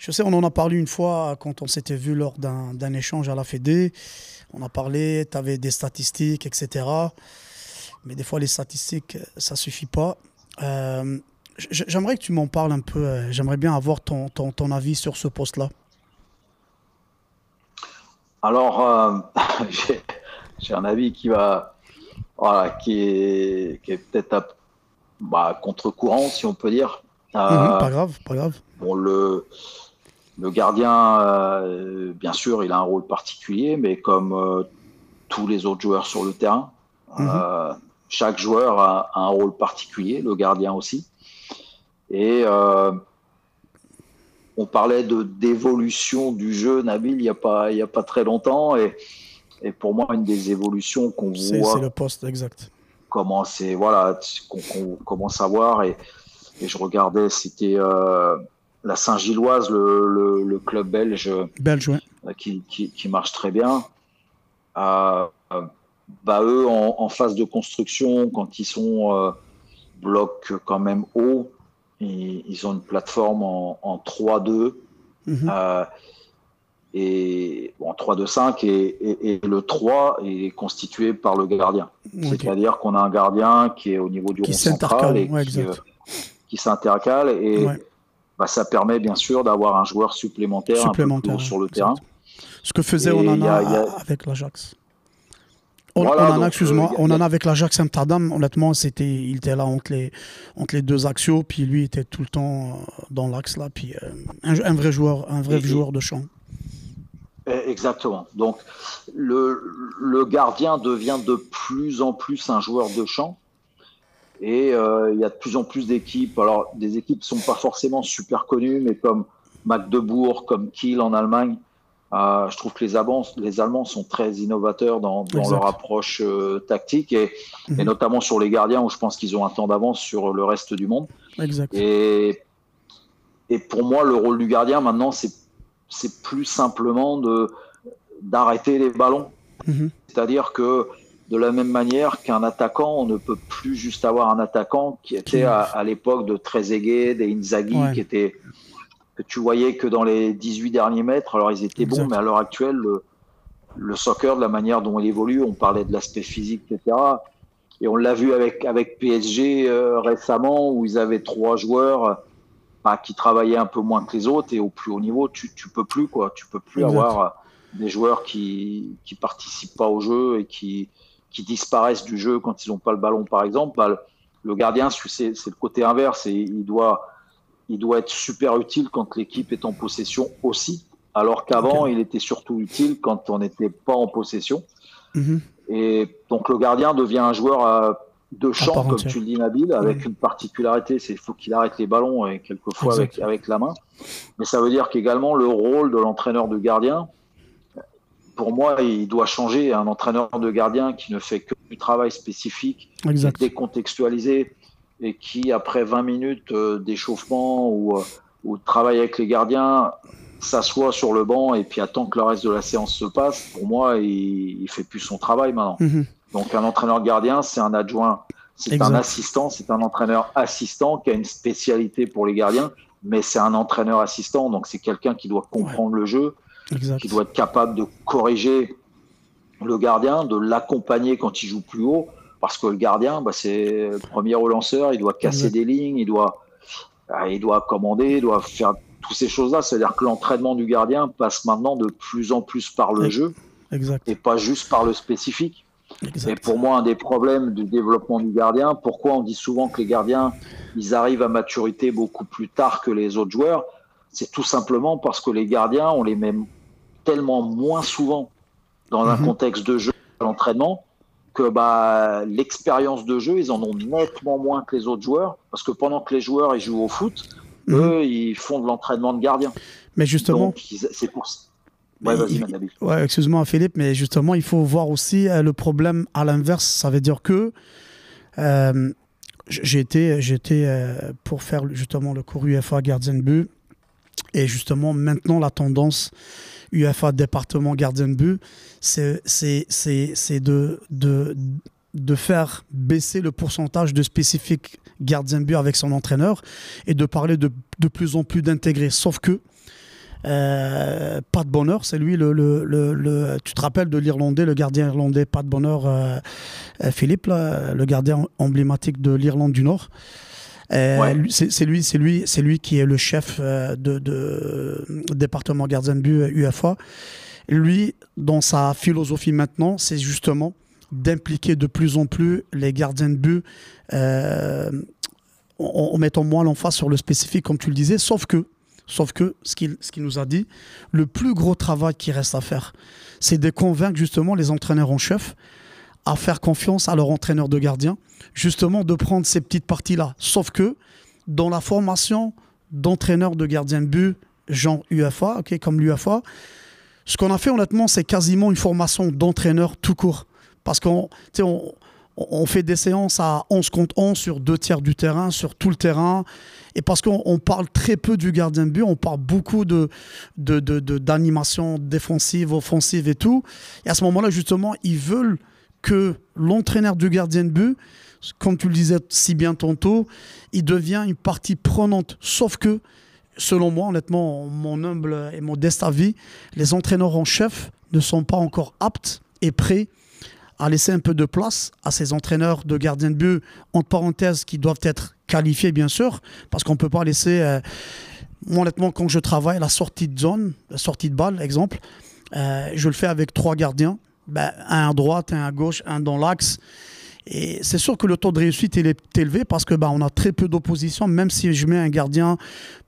Je sais, on en a parlé une fois quand on s'était vu lors d'un échange à la Fédé. On a parlé, tu avais des statistiques, etc. Mais des fois, les statistiques, ça suffit pas. Euh, j'aimerais que tu m'en parles un peu. J'aimerais bien avoir ton, ton, ton, avis sur ce poste-là. Alors, euh, j'ai un avis qui va, voilà, qui est, qui est peut-être bah, contre-courant, si on peut dire. Mhm, euh, pas grave, pas grave. Bon, le, le gardien, euh, bien sûr, il a un rôle particulier, mais comme euh, tous les autres joueurs sur le terrain, mhm. chaque joueur a, un rôle particulier, le gardien aussi. Et on parlait de d'évolution du jeu, Nabil, il n'y a, pas, a pas très longtemps. Et, et pour moi, une des évolutions qu'on voit. C'est le poste, exact. Comment c'est, voilà, qu'on commence à voir. Et, et je regardais, c'était euh, la Saint-Gilloise, le, club belge, belge euh, qui, qui, marche très bien. Euh, bah, eux, en, phase de construction, quand ils sont bloc quand même haut, ils, ont une plateforme en, 3-2. Mhm. et en 3-2-5 et, et, le 3 est constitué par le gardien. C'est-à-dire qu'on a un gardien qui est au niveau du rond central et qui, qui s'intercale et bah, ça permet bien sûr d'avoir un joueur supplémentaire, un peu sur le terrain. Ce que faisait Onana avec l'Ajax. On, en a, excuse-moi, on en a avec l'Ajax Amsterdam. Honnêtement, c'était, il était là entre les, entre les deux axios, puis lui était tout le temps euh, dans l'axe là, puis euh, un, vrai joueur, un vrai joueur de champ. Eh, exactement. Donc le, le gardien devient de plus en plus un joueur de champ. Et euh, il y a de plus en plus d'équipes. Alors, des équipes ne sont pas forcément super connues, mais comme Magdebourg, comme Kiel en Allemagne, euh, je trouve que les Allemands, les Allemands sont très innovateurs dans, dans leur approche euh, tactique et, mhm. et, notamment sur les gardiens où je pense qu'ils ont un temps d'avance sur le reste du monde. Exact. Et, et pour moi, le rôle du gardien maintenant, c'est plus simplement d'arrêter les ballons. Mhm. C'est-à-dire que de la même manière qu'un attaquant, on ne peut plus juste avoir un attaquant qui était à, l'époque de Trezeguet, des Inzaghi, qui était que tu voyais que dans les 18 derniers mètres, alors ils étaient bons, mais à l'heure actuelle, le, soccer, de la manière dont il évolue, on parlait de l'aspect physique, etc. Et on l'a vu avec, avec PSG euh, récemment, où ils avaient trois joueurs bah, qui travaillaient un peu moins que les autres, et au plus haut niveau, tu, tu peux plus, quoi. Tu peux plus avoir des joueurs qui, qui participent pas au jeu et qui, qui disparaissent du jeu quand ils n'ont pas le ballon, par exemple, bah, le gardien, c'est le côté inverse et il doit, il doit être super utile quand l'équipe est en possession aussi, alors qu'avant, il était surtout utile quand on n'était pas en possession. Mhm. Et donc, le gardien devient un joueur de champ, comme tu le dis, Nabil, avec une particularité, c'est qu'il faut qu'il arrête les ballons et quelquefois avec, avec la main. Mais ça veut dire qu'également, le rôle de l'entraîneur de gardien, pour moi, il doit changer. Un entraîneur de gardien qui ne fait que du travail spécifique, décontextualisé, et qui, après 20 minutes euh, d'échauffement ou, euh, ou, de travail avec les gardiens, s'assoit sur le banc et puis attend que le reste de la séance se passe, pour moi, il, il fait plus son travail maintenant. Mhm. Donc, un entraîneur de gardien, c'est un adjoint, c'est un assistant, c'est un entraîneur assistant qui a une spécialité pour les gardiens, mais c'est un entraîneur assistant, donc c'est quelqu'un qui doit comprendre le jeu, qui doit être capable de corriger le gardien, de l'accompagner quand il joue plus haut, parce que le gardien, bah, c'est le premier relanceur, il doit casser des lignes, il doit, bah, il doit commander, il doit faire toutes ces choses-là. C'est-à-dire que l'entraînement du gardien passe maintenant de plus en plus par le jeu et pas juste par le spécifique. Et pour moi, un des problèmes du développement du gardien, pourquoi on dit souvent que les gardiens, ils arrivent à maturité beaucoup plus tard que les autres joueurs, c'est tout simplement parce que les gardiens, on les met tellement moins souvent dans un mhm. contexte de jeu, d'entraînement, que bah, l'expérience de jeu, ils en ont nettement moins que les autres joueurs, parce que pendant que les joueurs ils jouent au foot, mhm. eux, ils font de l'entraînement de gardien. Mais justement, c'est pour Ouais, ouais, excuse-moi Philippe, mais justement, il faut voir aussi euh, le problème à l'inverse. Ça veut dire que euh, j'ai été, euh, pour faire justement le cours UFA gardien de but, et justement maintenant la tendance UFA département gardien de but, c'est de, faire baisser le pourcentage de spécifiques gardiens de but avec son entraîneur et de parler de, de plus en plus d'intégrés. Sauf que, euh, pas de bonheur, c'est lui le, le, le, Tu te rappelles de l'Irlandais, le gardien irlandais, pas de bonheur, euh, euh, Philippe, le gardien emblématique de l'Irlande du Nord. Euh, c'est lui, c'est lui, c'est lui qui est le chef euh, de, département gardien de but UFA. Lui, dans sa philosophie maintenant, c'est justement d'impliquer de plus en plus les gardiens de but euh, en, mettant moins l'emphase sur le spécifique, comme tu le disais. Sauf que, sauf que ce qu'il ce nous a dit, le plus gros travail qui reste à faire, c'est de convaincre justement les entraîneurs en chef à faire confiance à leur entraîneur de gardien, justement de prendre ces petites parties-là. Sauf que dans la formation d'entraîneur de gardien de but, genre UFA, ok, comme l'UFA, ce qu'on a fait honnêtement, c'est quasiment une formation d'entraîneur tout court. Parce qu'on on, on fait des séances à 11 contre 11 sur deux tiers du terrain, sur tout le terrain. Et parce qu'on parle très peu du gardien de but, on parle beaucoup d'animation de, de, défensive, offensive et tout. Et à ce moment-là, justement, ils veulent que l'entraîneur du gardien de but, comme tu le disais si bien tantôt, il devient une partie prenante. Sauf que, selon moi, honnêtement, mon humble et modeste avis, les entraîneurs en chef ne sont pas encore aptes et prêts à laisser un peu de place à ces entraîneurs de gardien de but, entre parenthèses, qui doivent être qualifiés, bien sûr, parce qu'on ne peut pas laisser. Euh, moi, honnêtement, quand je travaille, la sortie de zone, la sortie de balle, exemple, euh, je le fais avec trois gardiens ben, un à droite, un à gauche, un dans l'axe. Et c'est sûr que le taux de réussite est élevé parce que ben, on a très peu d'opposition, même si je mets un gardien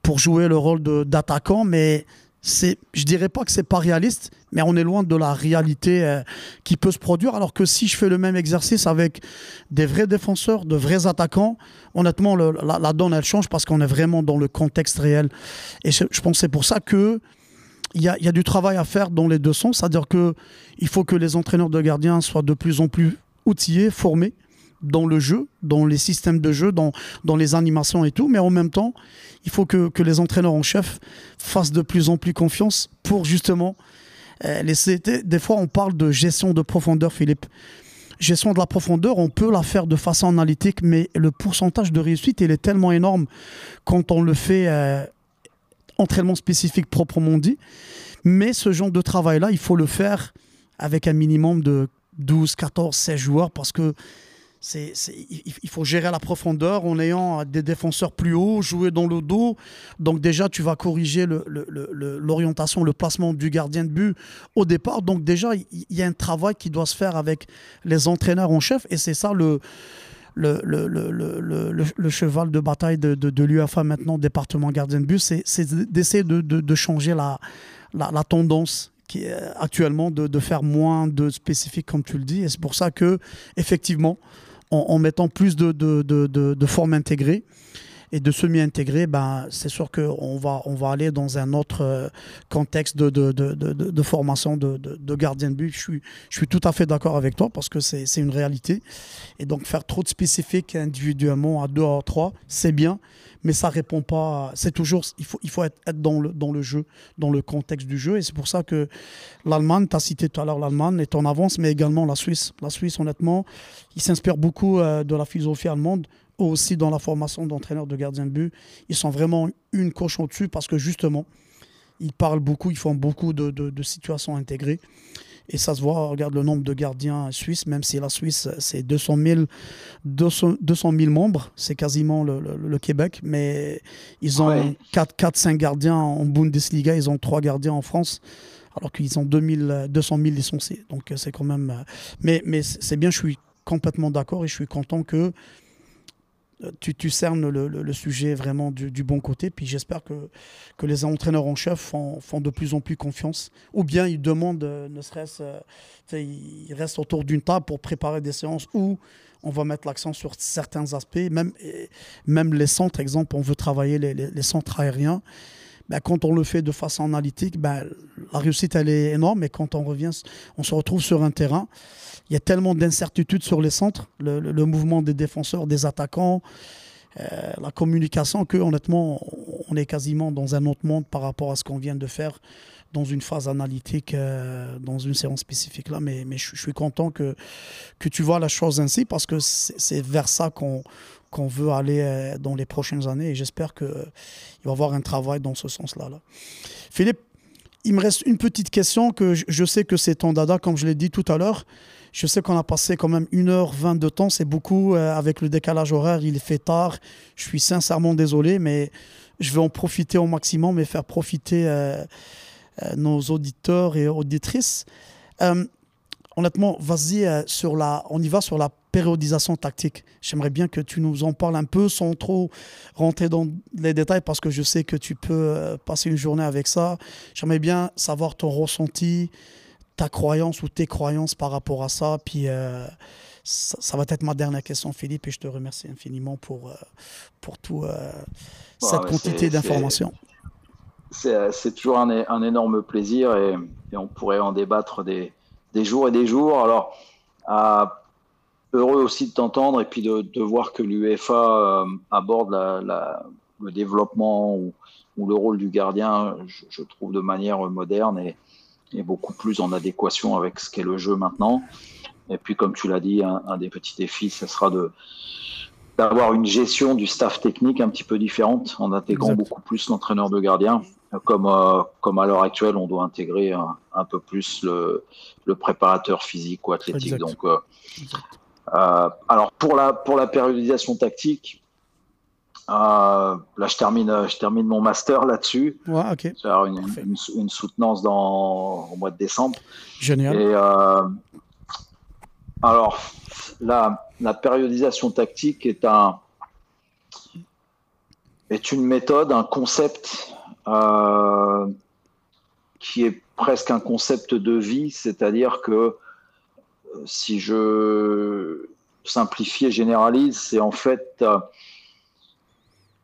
pour jouer le rôle d'attaquant, mais c'est, je dirais pas que c'est pas réaliste, mais on est loin de la réalité euh, qui peut se produire. Alors que si je fais le même exercice avec des vrais défenseurs, de vrais attaquants, honnêtement, la, donne elle change parce qu'on est vraiment dans le contexte réel. Et je, je pense c'est pour ça que il y, a, du travail à faire dans les deux sens, c'est-à-dire qu'il faut que les entraîneurs de gardiens soient de plus en plus outillés, formés dans le jeu, dans les systèmes de jeu, dans, dans les animations et tout, mais en même temps, il faut que, les entraîneurs en chef fassent de plus en plus confiance pour justement les CT, des fois, on parle de gestion de profondeur, Philippe. Gestion de la profondeur, on peut la faire de façon analytique, mais le pourcentage de réussite, il est tellement énorme quand on le fait euh, entraînement spécifique proprement dit. Mais ce genre de travail-là, il faut le faire avec un minimum de 12, 14, 16 joueurs parce que il faut gérer la profondeur en ayant des défenseurs plus hauts, jouer dans le dos. Donc déjà, tu vas corriger l'orientation, le, placement du gardien de but au départ. Donc déjà, il y, a un travail qui doit se faire avec les entraîneurs en chef. Et c'est ça le, le, cheval de bataille de, l'UFA maintenant, département gardien de but, c'est d'essayer de, changer la, tendance qui est actuellement de, faire moins de spécifiques, comme tu le dis. Et c'est pour ça que, effectivement, en, mettant plus de, de, formes intégrées et de semi-intégrés, ben, c'est sûr qu'on va, on va aller dans un autre euh, contexte de, de, de formation de, gardien de but. Je suis, je suis tout à fait d'accord avec toi parce que c'est une réalité. Et donc faire trop de spécifiques individuellement à deux à trois, c'est bien, mais ça répond pas. C'est toujours, il faut, il faut être, être, dans, le, dans le jeu, dans le contexte du jeu. Et c'est pour ça que l'Allemagne, tu as cité tout à l'heure l'Allemagne, est en avance, mais également la Suisse. La Suisse, honnêtement, il s'inspire beaucoup euh, de la philosophie allemande aussi dans la formation d'entraîneurs de gardiens de but. Ils sont vraiment une coche au-dessus parce que justement, ils parlent beaucoup, ils font beaucoup de, situations intégrées. Et ça se voit, regarde le nombre de gardiens suisses, même si la Suisse, c'est 200 000, 200, 000 membres, c'est quasiment le, Québec, mais ils ont 4-5 gardiens en Bundesliga, ils ont 3 gardiens en France, alors qu'ils ont 200 000 licenciés. Donc c'est quand même... Mais, mais c'est bien, je suis complètement d'accord et je suis content que tu, cernes le, sujet vraiment du, bon côté. Puis j'espère que, les entraîneurs en chef font, de plus en plus confiance. Ou bien ils demandent, euh, ne serait-ce, euh, ils restent autour d'une table pour préparer des séances où on va mettre l'accent sur certains aspects. Même, les centres, exemple, on veut travailler les, centres aériens. Ben, quand on le fait de façon analytique, ben, la réussite, elle est énorme. Et quand on revient, on se retrouve sur un terrain il y a tellement d'incertitudes sur les centres, le, mouvement des défenseurs, des attaquants, euh, la communication, que honnêtement, on est quasiment dans un autre monde par rapport à ce qu'on vient de faire dans une phase analytique, euh, dans une séance spécifique là. Mais, mais je, suis content que, que tu vois la chose ainsi parce que c'est vers ça qu'on qu'on veut aller euh, dans les prochaines années et j'espère qu'il va y avoir un travail dans ce sens-là. Là. Philippe, il me reste une petite question que je sais que c'est ton dada, comme je l'ai dit tout à l'heure. Je sais qu'on a passé quand même 1h20 de temps, c'est beaucoup. Euh, avec le décalage horaire, il fait tard. Je suis sincèrement désolé, mais je vais en profiter au maximum et faire profiter euh, euh, nos auditeurs et auditrices. honnêtement, vas-y, sur la, on y va sur la périodisation tactique. J'aimerais bien que tu nous en parles un peu sans trop rentrer dans les détails parce que je sais que tu peux passer une journée avec ça. J'aimerais bien savoir ton ressenti, ta croyance ou tes croyances par rapport à ça. Puis euh, ça, va être ma dernière question, Philippe, et je te remercie infiniment pour, euh, pour tout euh, cette quantité d'informations. C'est toujours un, un, énorme plaisir et, on pourrait en débattre des, des, jours et des jours. Alors, heureux aussi de t'entendre et puis de, de, voir que l'UEFA aborde la, le développement ou, ou, le rôle du gardien, je, je trouve, de manière moderne et, beaucoup plus en adéquation avec ce qu'est le jeu maintenant. Et puis, comme tu l'as dit, un, des petits défis, ce sera de d'avoir une gestion du staff technique un petit peu différente en intégrant beaucoup plus l'entraîneur de gardien. Comme, euh, comme à l'heure actuelle, on doit intégrer un, peu plus le, le, préparateur physique ou athlétique. Donc, euh, euh, alors pour la, pour la périodisation tactique, euh, là, je termine, je termine mon master là-dessus. Ouais, ok. Une, une, soutenance dans, au mois de décembre. Génial. Et, euh, alors, la, la périodisation tactique est, un, est une méthode, un concept euh, qui est presque un concept de vie, c'est-à-dire que si je simplifie et généralise, c'est en fait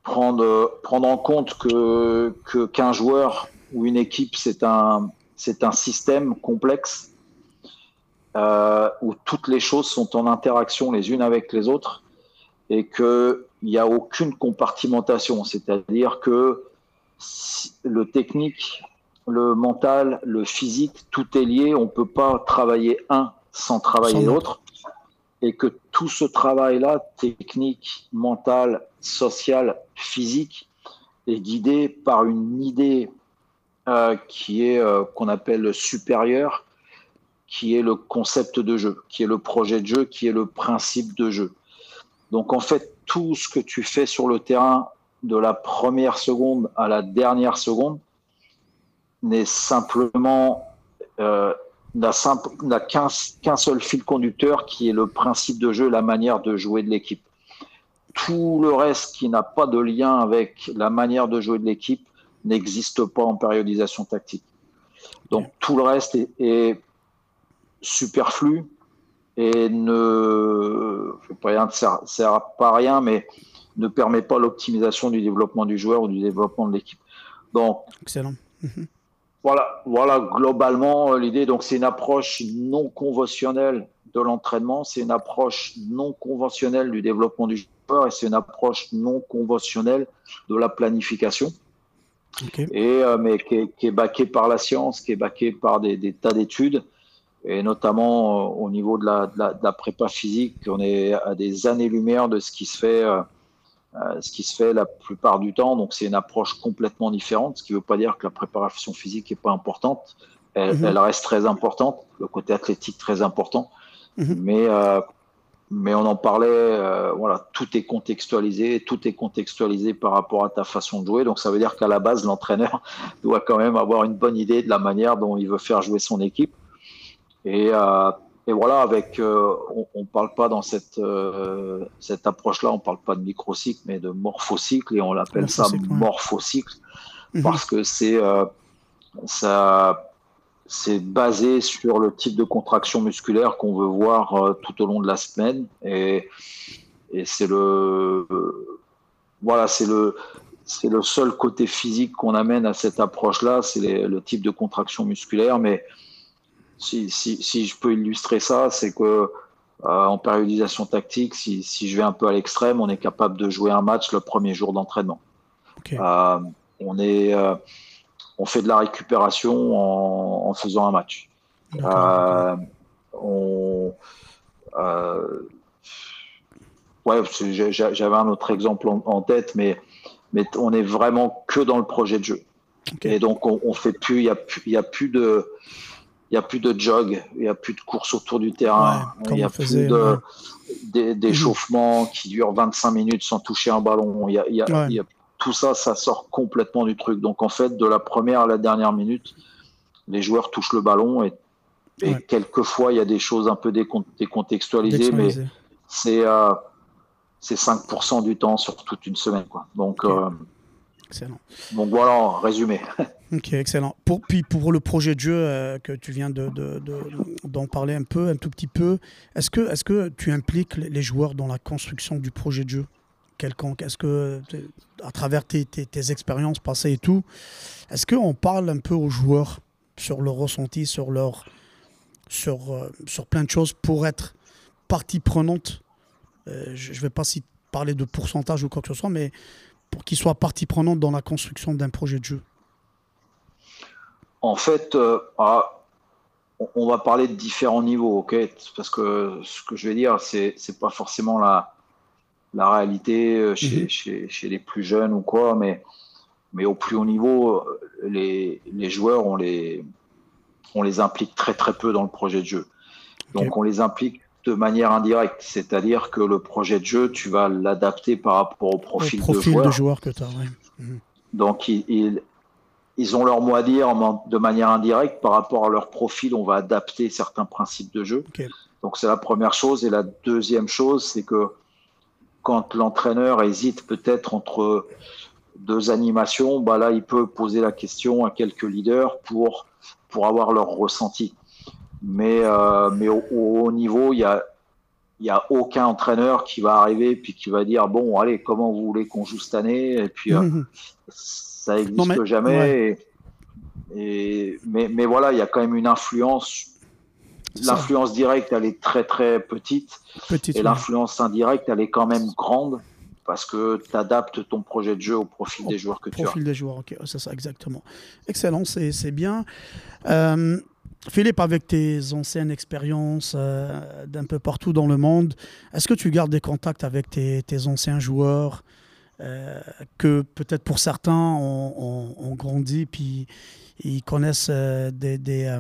prendre, prendre en compte que qu'un joueur ou une équipe, c'est un, un système complexe euh, où toutes les choses sont en interaction les unes avec les autres et qu'il n'y a aucune compartimentation. C'est-à-dire que le technique le mental, le physique, tout est lié. On ne peut pas travailler un sans travailler l'autre. Et que tout ce travail-là, technique, mental, social, physique, est guidé par une idée euh, qui est euh, qu'on appelle supérieure, qui est le concept de jeu, qui est le projet de jeu, qui est le principe de jeu. Donc en fait, tout ce que tu fais sur le terrain de la première seconde à la dernière seconde n'est simplement euh, n'a qu'un seul fil conducteur qui est le principe de jeu, la manière de jouer de l'équipe. Tout le reste qui n'a pas de lien avec la manière de jouer de l'équipe n'existe pas en périodisation tactique. Donc tout le reste est, superflu et ne, sert, sert pas à rien, mais ne permet pas l'optimisation du développement du joueur ou du développement de l'équipe. Donc, excellent. Voilà, voilà globalement euh, l'idée. Donc c'est une approche non conventionnelle de l'entraînement, c'est une approche non conventionnelle du développement du joueur et c'est une approche non conventionnelle de la planification. Et euh, mais qui est, qui baquée par la science, qui est baquée par des, tas d'études et notamment euh, au niveau de la, de la, prépa physique, on est à des années-lumière de ce qui se fait. Euh, ce qui se fait la plupart du temps. Donc c'est une approche complètement différente, ce qui ne veut pas dire que la préparation physique n'est pas importante. Elle, mhm. reste très importante, le côté athlétique très important. Mhm. Mais, euh, mais on en parlait, euh, voilà, tout est contextualisé, tout est contextualisé par rapport à ta façon de jouer. Donc ça veut dire qu'à la base, l'entraîneur doit quand même avoir une bonne idée de la manière dont il veut faire jouer son équipe. Et, et voilà, avec, euh, on ne parle pas dans cette, euh, cette approche-là, on ne parle pas de microcycle, mais de morphocycle, et on l'appelle ça morphocycle, mhm. parce que c'est euh, ça, c'est basé sur le type de contraction musculaire qu'on veut voir tout au long de la semaine, et, et c'est le, voilà, c'est le, c'est le seul côté physique qu'on amène à cette approche-là, c'est le type de contraction musculaire, mais si, si, si, je peux illustrer ça, c'est que euh, en périodisation tactique, si, si, je vais un peu à l'extrême, on est capable de jouer un match le premier jour d'entraînement. Euh, on est, euh, on fait de la récupération en, en faisant un match. On, ouais, j'avais un autre exemple en, tête, mais, mais on est vraiment que dans le projet de jeu. Et donc on, on fait plus, il y a, il y a plus de il n'y a plus de jog, il n'y a plus de course autour du terrain, il n'y a plus d'échauffement qui dure 25 minutes sans toucher un ballon. Y a, tout ça, ça sort complètement du truc. Donc en fait, de la première à la dernière minute, les joueurs touchent le ballon et, quelquefois il y a des choses un peu décontextualisées, mais c'est euh, 5% du temps sur toute une semaine. Quoi. Donc, euh, Excellent. Donc voilà, résumé. Ok, excellent. Pour, puis pour le projet de jeu euh, que tu viens d'en de, parler un peu, un tout petit peu, est-ce que, est que tu impliques les joueurs dans la construction du projet de jeu quelconque? Est-ce que, à travers tes, tes, expériences passées et tout, est-ce qu'on parle un peu aux joueurs sur leur ressenti, sur, leur, sur, euh, sur plein de choses pour être partie prenante? Euh, Je ne vais pas parler de pourcentage ou quoi que ce soit, mais pour qu'ils soient partie prenante dans la construction d'un projet de jeu En fait, euh, ah, on va parler de différents niveaux, ok? Parce que ce que je vais dire, c'est n'est pas forcément la, la réalité euh, chez, mhm. chez, chez, les plus jeunes ou quoi, mais, mais au plus haut niveau, les, les joueurs, on les, on les implique très très peu dans le projet de jeu. Donc on les implique de manière indirecte, c'est-à-dire que le projet de jeu, tu vas l'adapter par rapport au profil, de joueur. De joueur que tu as, mhm. Donc, ils, ils, ont leur mot à dire de manière indirecte par rapport à leur profil. On va adapter certains principes de jeu. Donc, c'est la première chose. Et la deuxième chose, c'est que quand l'entraîneur hésite peut-être entre deux animations, bah là, il peut poser la question à quelques leaders pour, pour avoir leur ressenti. Mais, euh, mais au, haut niveau, il n'y a, y a aucun entraîneur qui va arriver puis qui va dire bon, allez, comment vous voulez qu'on joue cette année? Et puis, euh, mhm. Ça n'existe jamais. Et, mais, mais voilà, il y a quand même une influence. L'influence directe, elle est très très petite. petite et l'influence indirecte, elle est quand même grande parce que tu adaptes ton projet de jeu au profil des joueurs que tu as. Au profil des joueurs, ok, c'est ça, exactement. Excellent, c'est bien. Euh, Philippe, avec tes anciennes expériences euh, d'un peu partout dans le monde, est-ce que tu gardes des contacts avec tes, anciens joueurs? Euh, que peut-être pour certains ont, grandi puis ils connaissent des, des,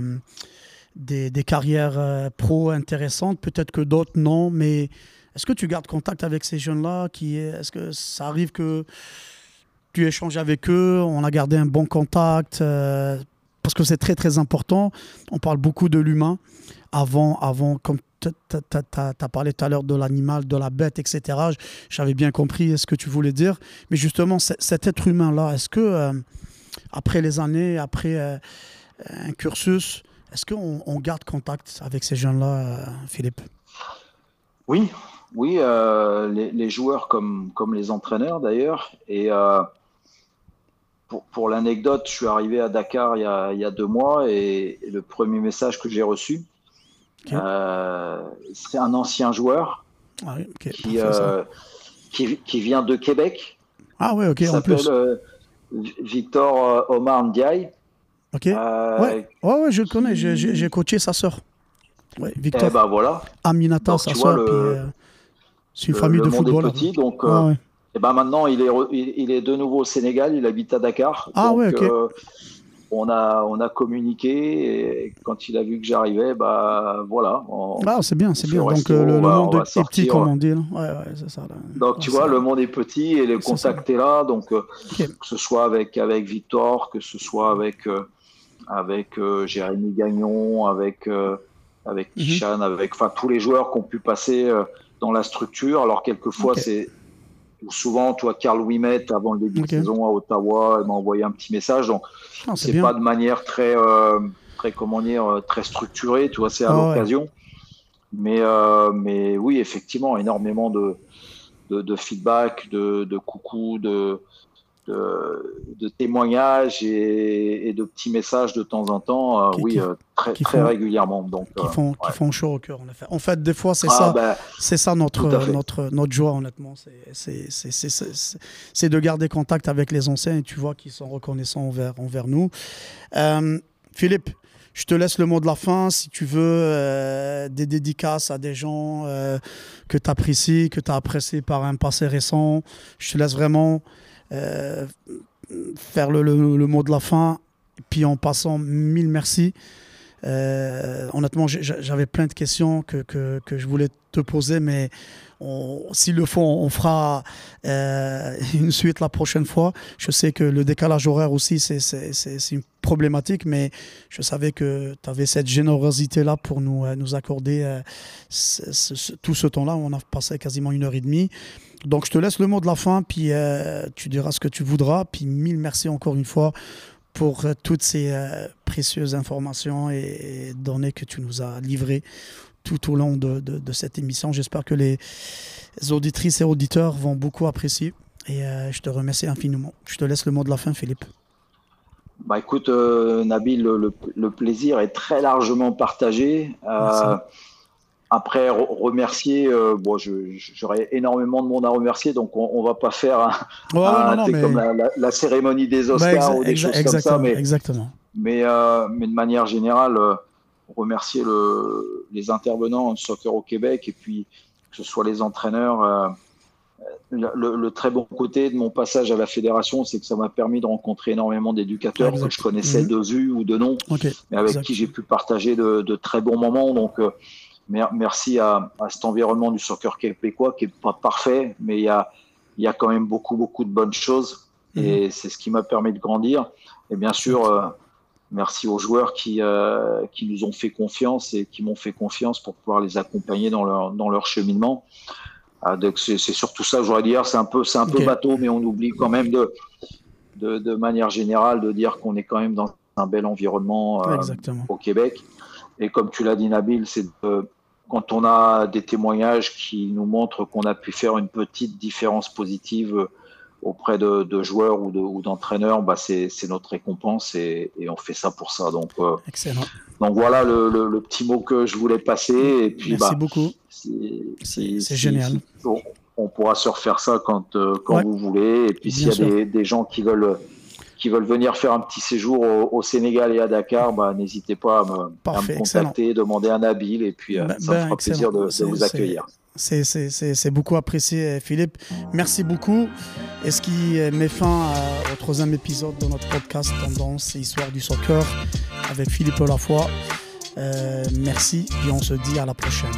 des, carrières pro intéressantes, peut-être que d'autres non, mais est-ce que tu gardes contact avec ces jeunes-là Est-ce que ça arrive que tu échanges avec eux On a gardé un bon contact euh, Parce que c'est très très important. On parle beaucoup de l'humain. Avant, avant, comme tu as, parlé tout à l'heure de l'animal, de la bête, etc. J'avais bien compris ce que tu voulais dire. Mais justement, cet être humain-là, est-ce que, euh, après les années, après euh, un cursus, est-ce qu'on garde contact avec ces jeunes-là, Philippe? Oui, oui, euh, les, joueurs comme, comme les entraîneurs d'ailleurs. Et euh, pour, pour l'anecdote, je suis arrivé à Dakar il y a, il y a deux mois et, le premier message que j'ai reçu, euh, c'est un ancien joueur ah qui, qui, qui, vient de Québec. Ah ouais, ok. Il s'appelle Victor Omar Ndiaye. Ok. ouais. ouais, je le connais. J'ai coaché sa sœur. Ouais, Victor. Eh ben voilà. Aminata, sa sœur. C'est une famille de footballeurs. petit, donc. Ah, euh, et ben maintenant, il est, il est de nouveau au Sénégal, il habite à Dakar. Ah ouais, ok. Euh, on a, on a communiqué et quand il a vu que j'arrivais, bah voilà. ah, c'est bien, c'est bien. Donc euh, le, monde est petit, comme on dit. Ouais, ouais, c'est ça. Donc tu vois, le monde est petit et le contact est, là. Donc que ce soit avec, avec Victor, que ce soit avec, avec Jérémy Gagnon, avec, avec mhm. Kishan, avec enfin, tous les joueurs qui ont pu passer dans la structure. Alors, quelquefois, c'est souvent, toi, Carl Wimet, avant le début de saison à Ottawa, m'a envoyé un petit message. Donc, ah, c'est pas de manière très, euh, très, comment dire, euh, très structurée, tu vois, c'est à ah, l'occasion. Mais, euh, mais oui, effectivement, énormément de, de, de feedback, de, de coucou, de, de, témoignages et, de petits messages de temps en temps, euh, oui, euh, très, très régulièrement. Donc, qui, euh, font, qui font chaud au cœur, en effet. En fait, des fois, c'est ah, ça, c'est ça notre, notre, notre joie, honnêtement. C'est de garder contact avec les anciens et tu vois qu'ils sont reconnaissants envers, envers nous. Philippe, je te laisse le mot de la fin. Si tu veux des dédicaces à des gens que tu apprécies, que tu as appréciés par un passé récent, je te laisse vraiment euh, faire le, mot de la fin. Puis en passant, mille merci. Euh, honnêtement, j'avais plein de questions que, que, que, je voulais te poser, mais s'il le faut, on fera euh, une suite la prochaine fois. Je sais que le décalage horaire aussi, c'est une problématique, mais je savais que tu avais cette générosité-là pour nous, nous accorder tout ce temps-là. On a passé quasiment une heure et demie. Donc je te laisse le mot de la fin, puis euh, tu diras ce que tu voudras. Puis mille merci encore une fois pour euh, toutes ces euh, précieuses informations et, données que tu nous as livrées tout au long de, de, cette émission. J'espère que les auditrices et auditeurs vont beaucoup apprécier. Et je te remercie infiniment. Je te laisse le mot de la fin, Philippe. Bah écoute, Nabil, le, le, plaisir est très largement partagé. Après, remercier, euh, bon, j'aurais énormément de monde à remercier, donc on, ne va pas faire un, comme la, cérémonie des bah, Oscars ou des choses comme ça, mais, exactement. Mais, euh, mais de manière générale, euh, remercier le, les intervenants en soccer au Québec et puis que ce soit les entraîneurs. Le, très bon côté de mon passage à la fédération, c'est que ça m'a permis de rencontrer énormément d'éducateurs que je connaissais mhm. de vue ou de nom, mais avec qui j'ai pu partager de, de, très bons moments. Donc, merci à, cet environnement du soccer québécois qui n'est pas parfait, mais il y a, y a quand même beaucoup, beaucoup de bonnes choses. Et mhm. c'est ce qui m'a permis de grandir. Et bien sûr, euh, merci aux joueurs qui, euh, qui nous ont fait confiance et qui m'ont fait confiance pour pouvoir les accompagner dans leur, dans leur cheminement. Ah, c'est surtout ça, j'aurais dire. C'est un peu, c'est un peu bateau, mais on oublie quand même de, de, de manière générale de dire qu'on est quand même dans un bel environnement euh, au Québec. Et comme tu l'as dit, Nabil, c'est quand on a des témoignages qui nous montrent qu'on a pu faire une petite différence positive auprès de, joueurs ou d'entraîneurs, bah c'est notre récompense et, on fait ça pour ça. Donc, euh, Excellent. donc voilà le, petit mot que je voulais passer. Et puis, Merci bah, beaucoup. C'est génial. on pourra se refaire ça quand, quand vous voulez. Et puis s'il y a des, des, gens qui veulent qui veulent venir faire un petit séjour au, Sénégal et à Dakar, bah, n'hésitez pas à me, contacter, demander un habile et puis bah, ça me fera plaisir de, de vous accueillir. C'est beaucoup apprécié, Philippe. Merci beaucoup. Et ce qui met fin au troisième épisode de notre podcast Tendance et Histoire du Soccer avec Philippe Olafoy. Euh, merci et on se dit à la prochaine.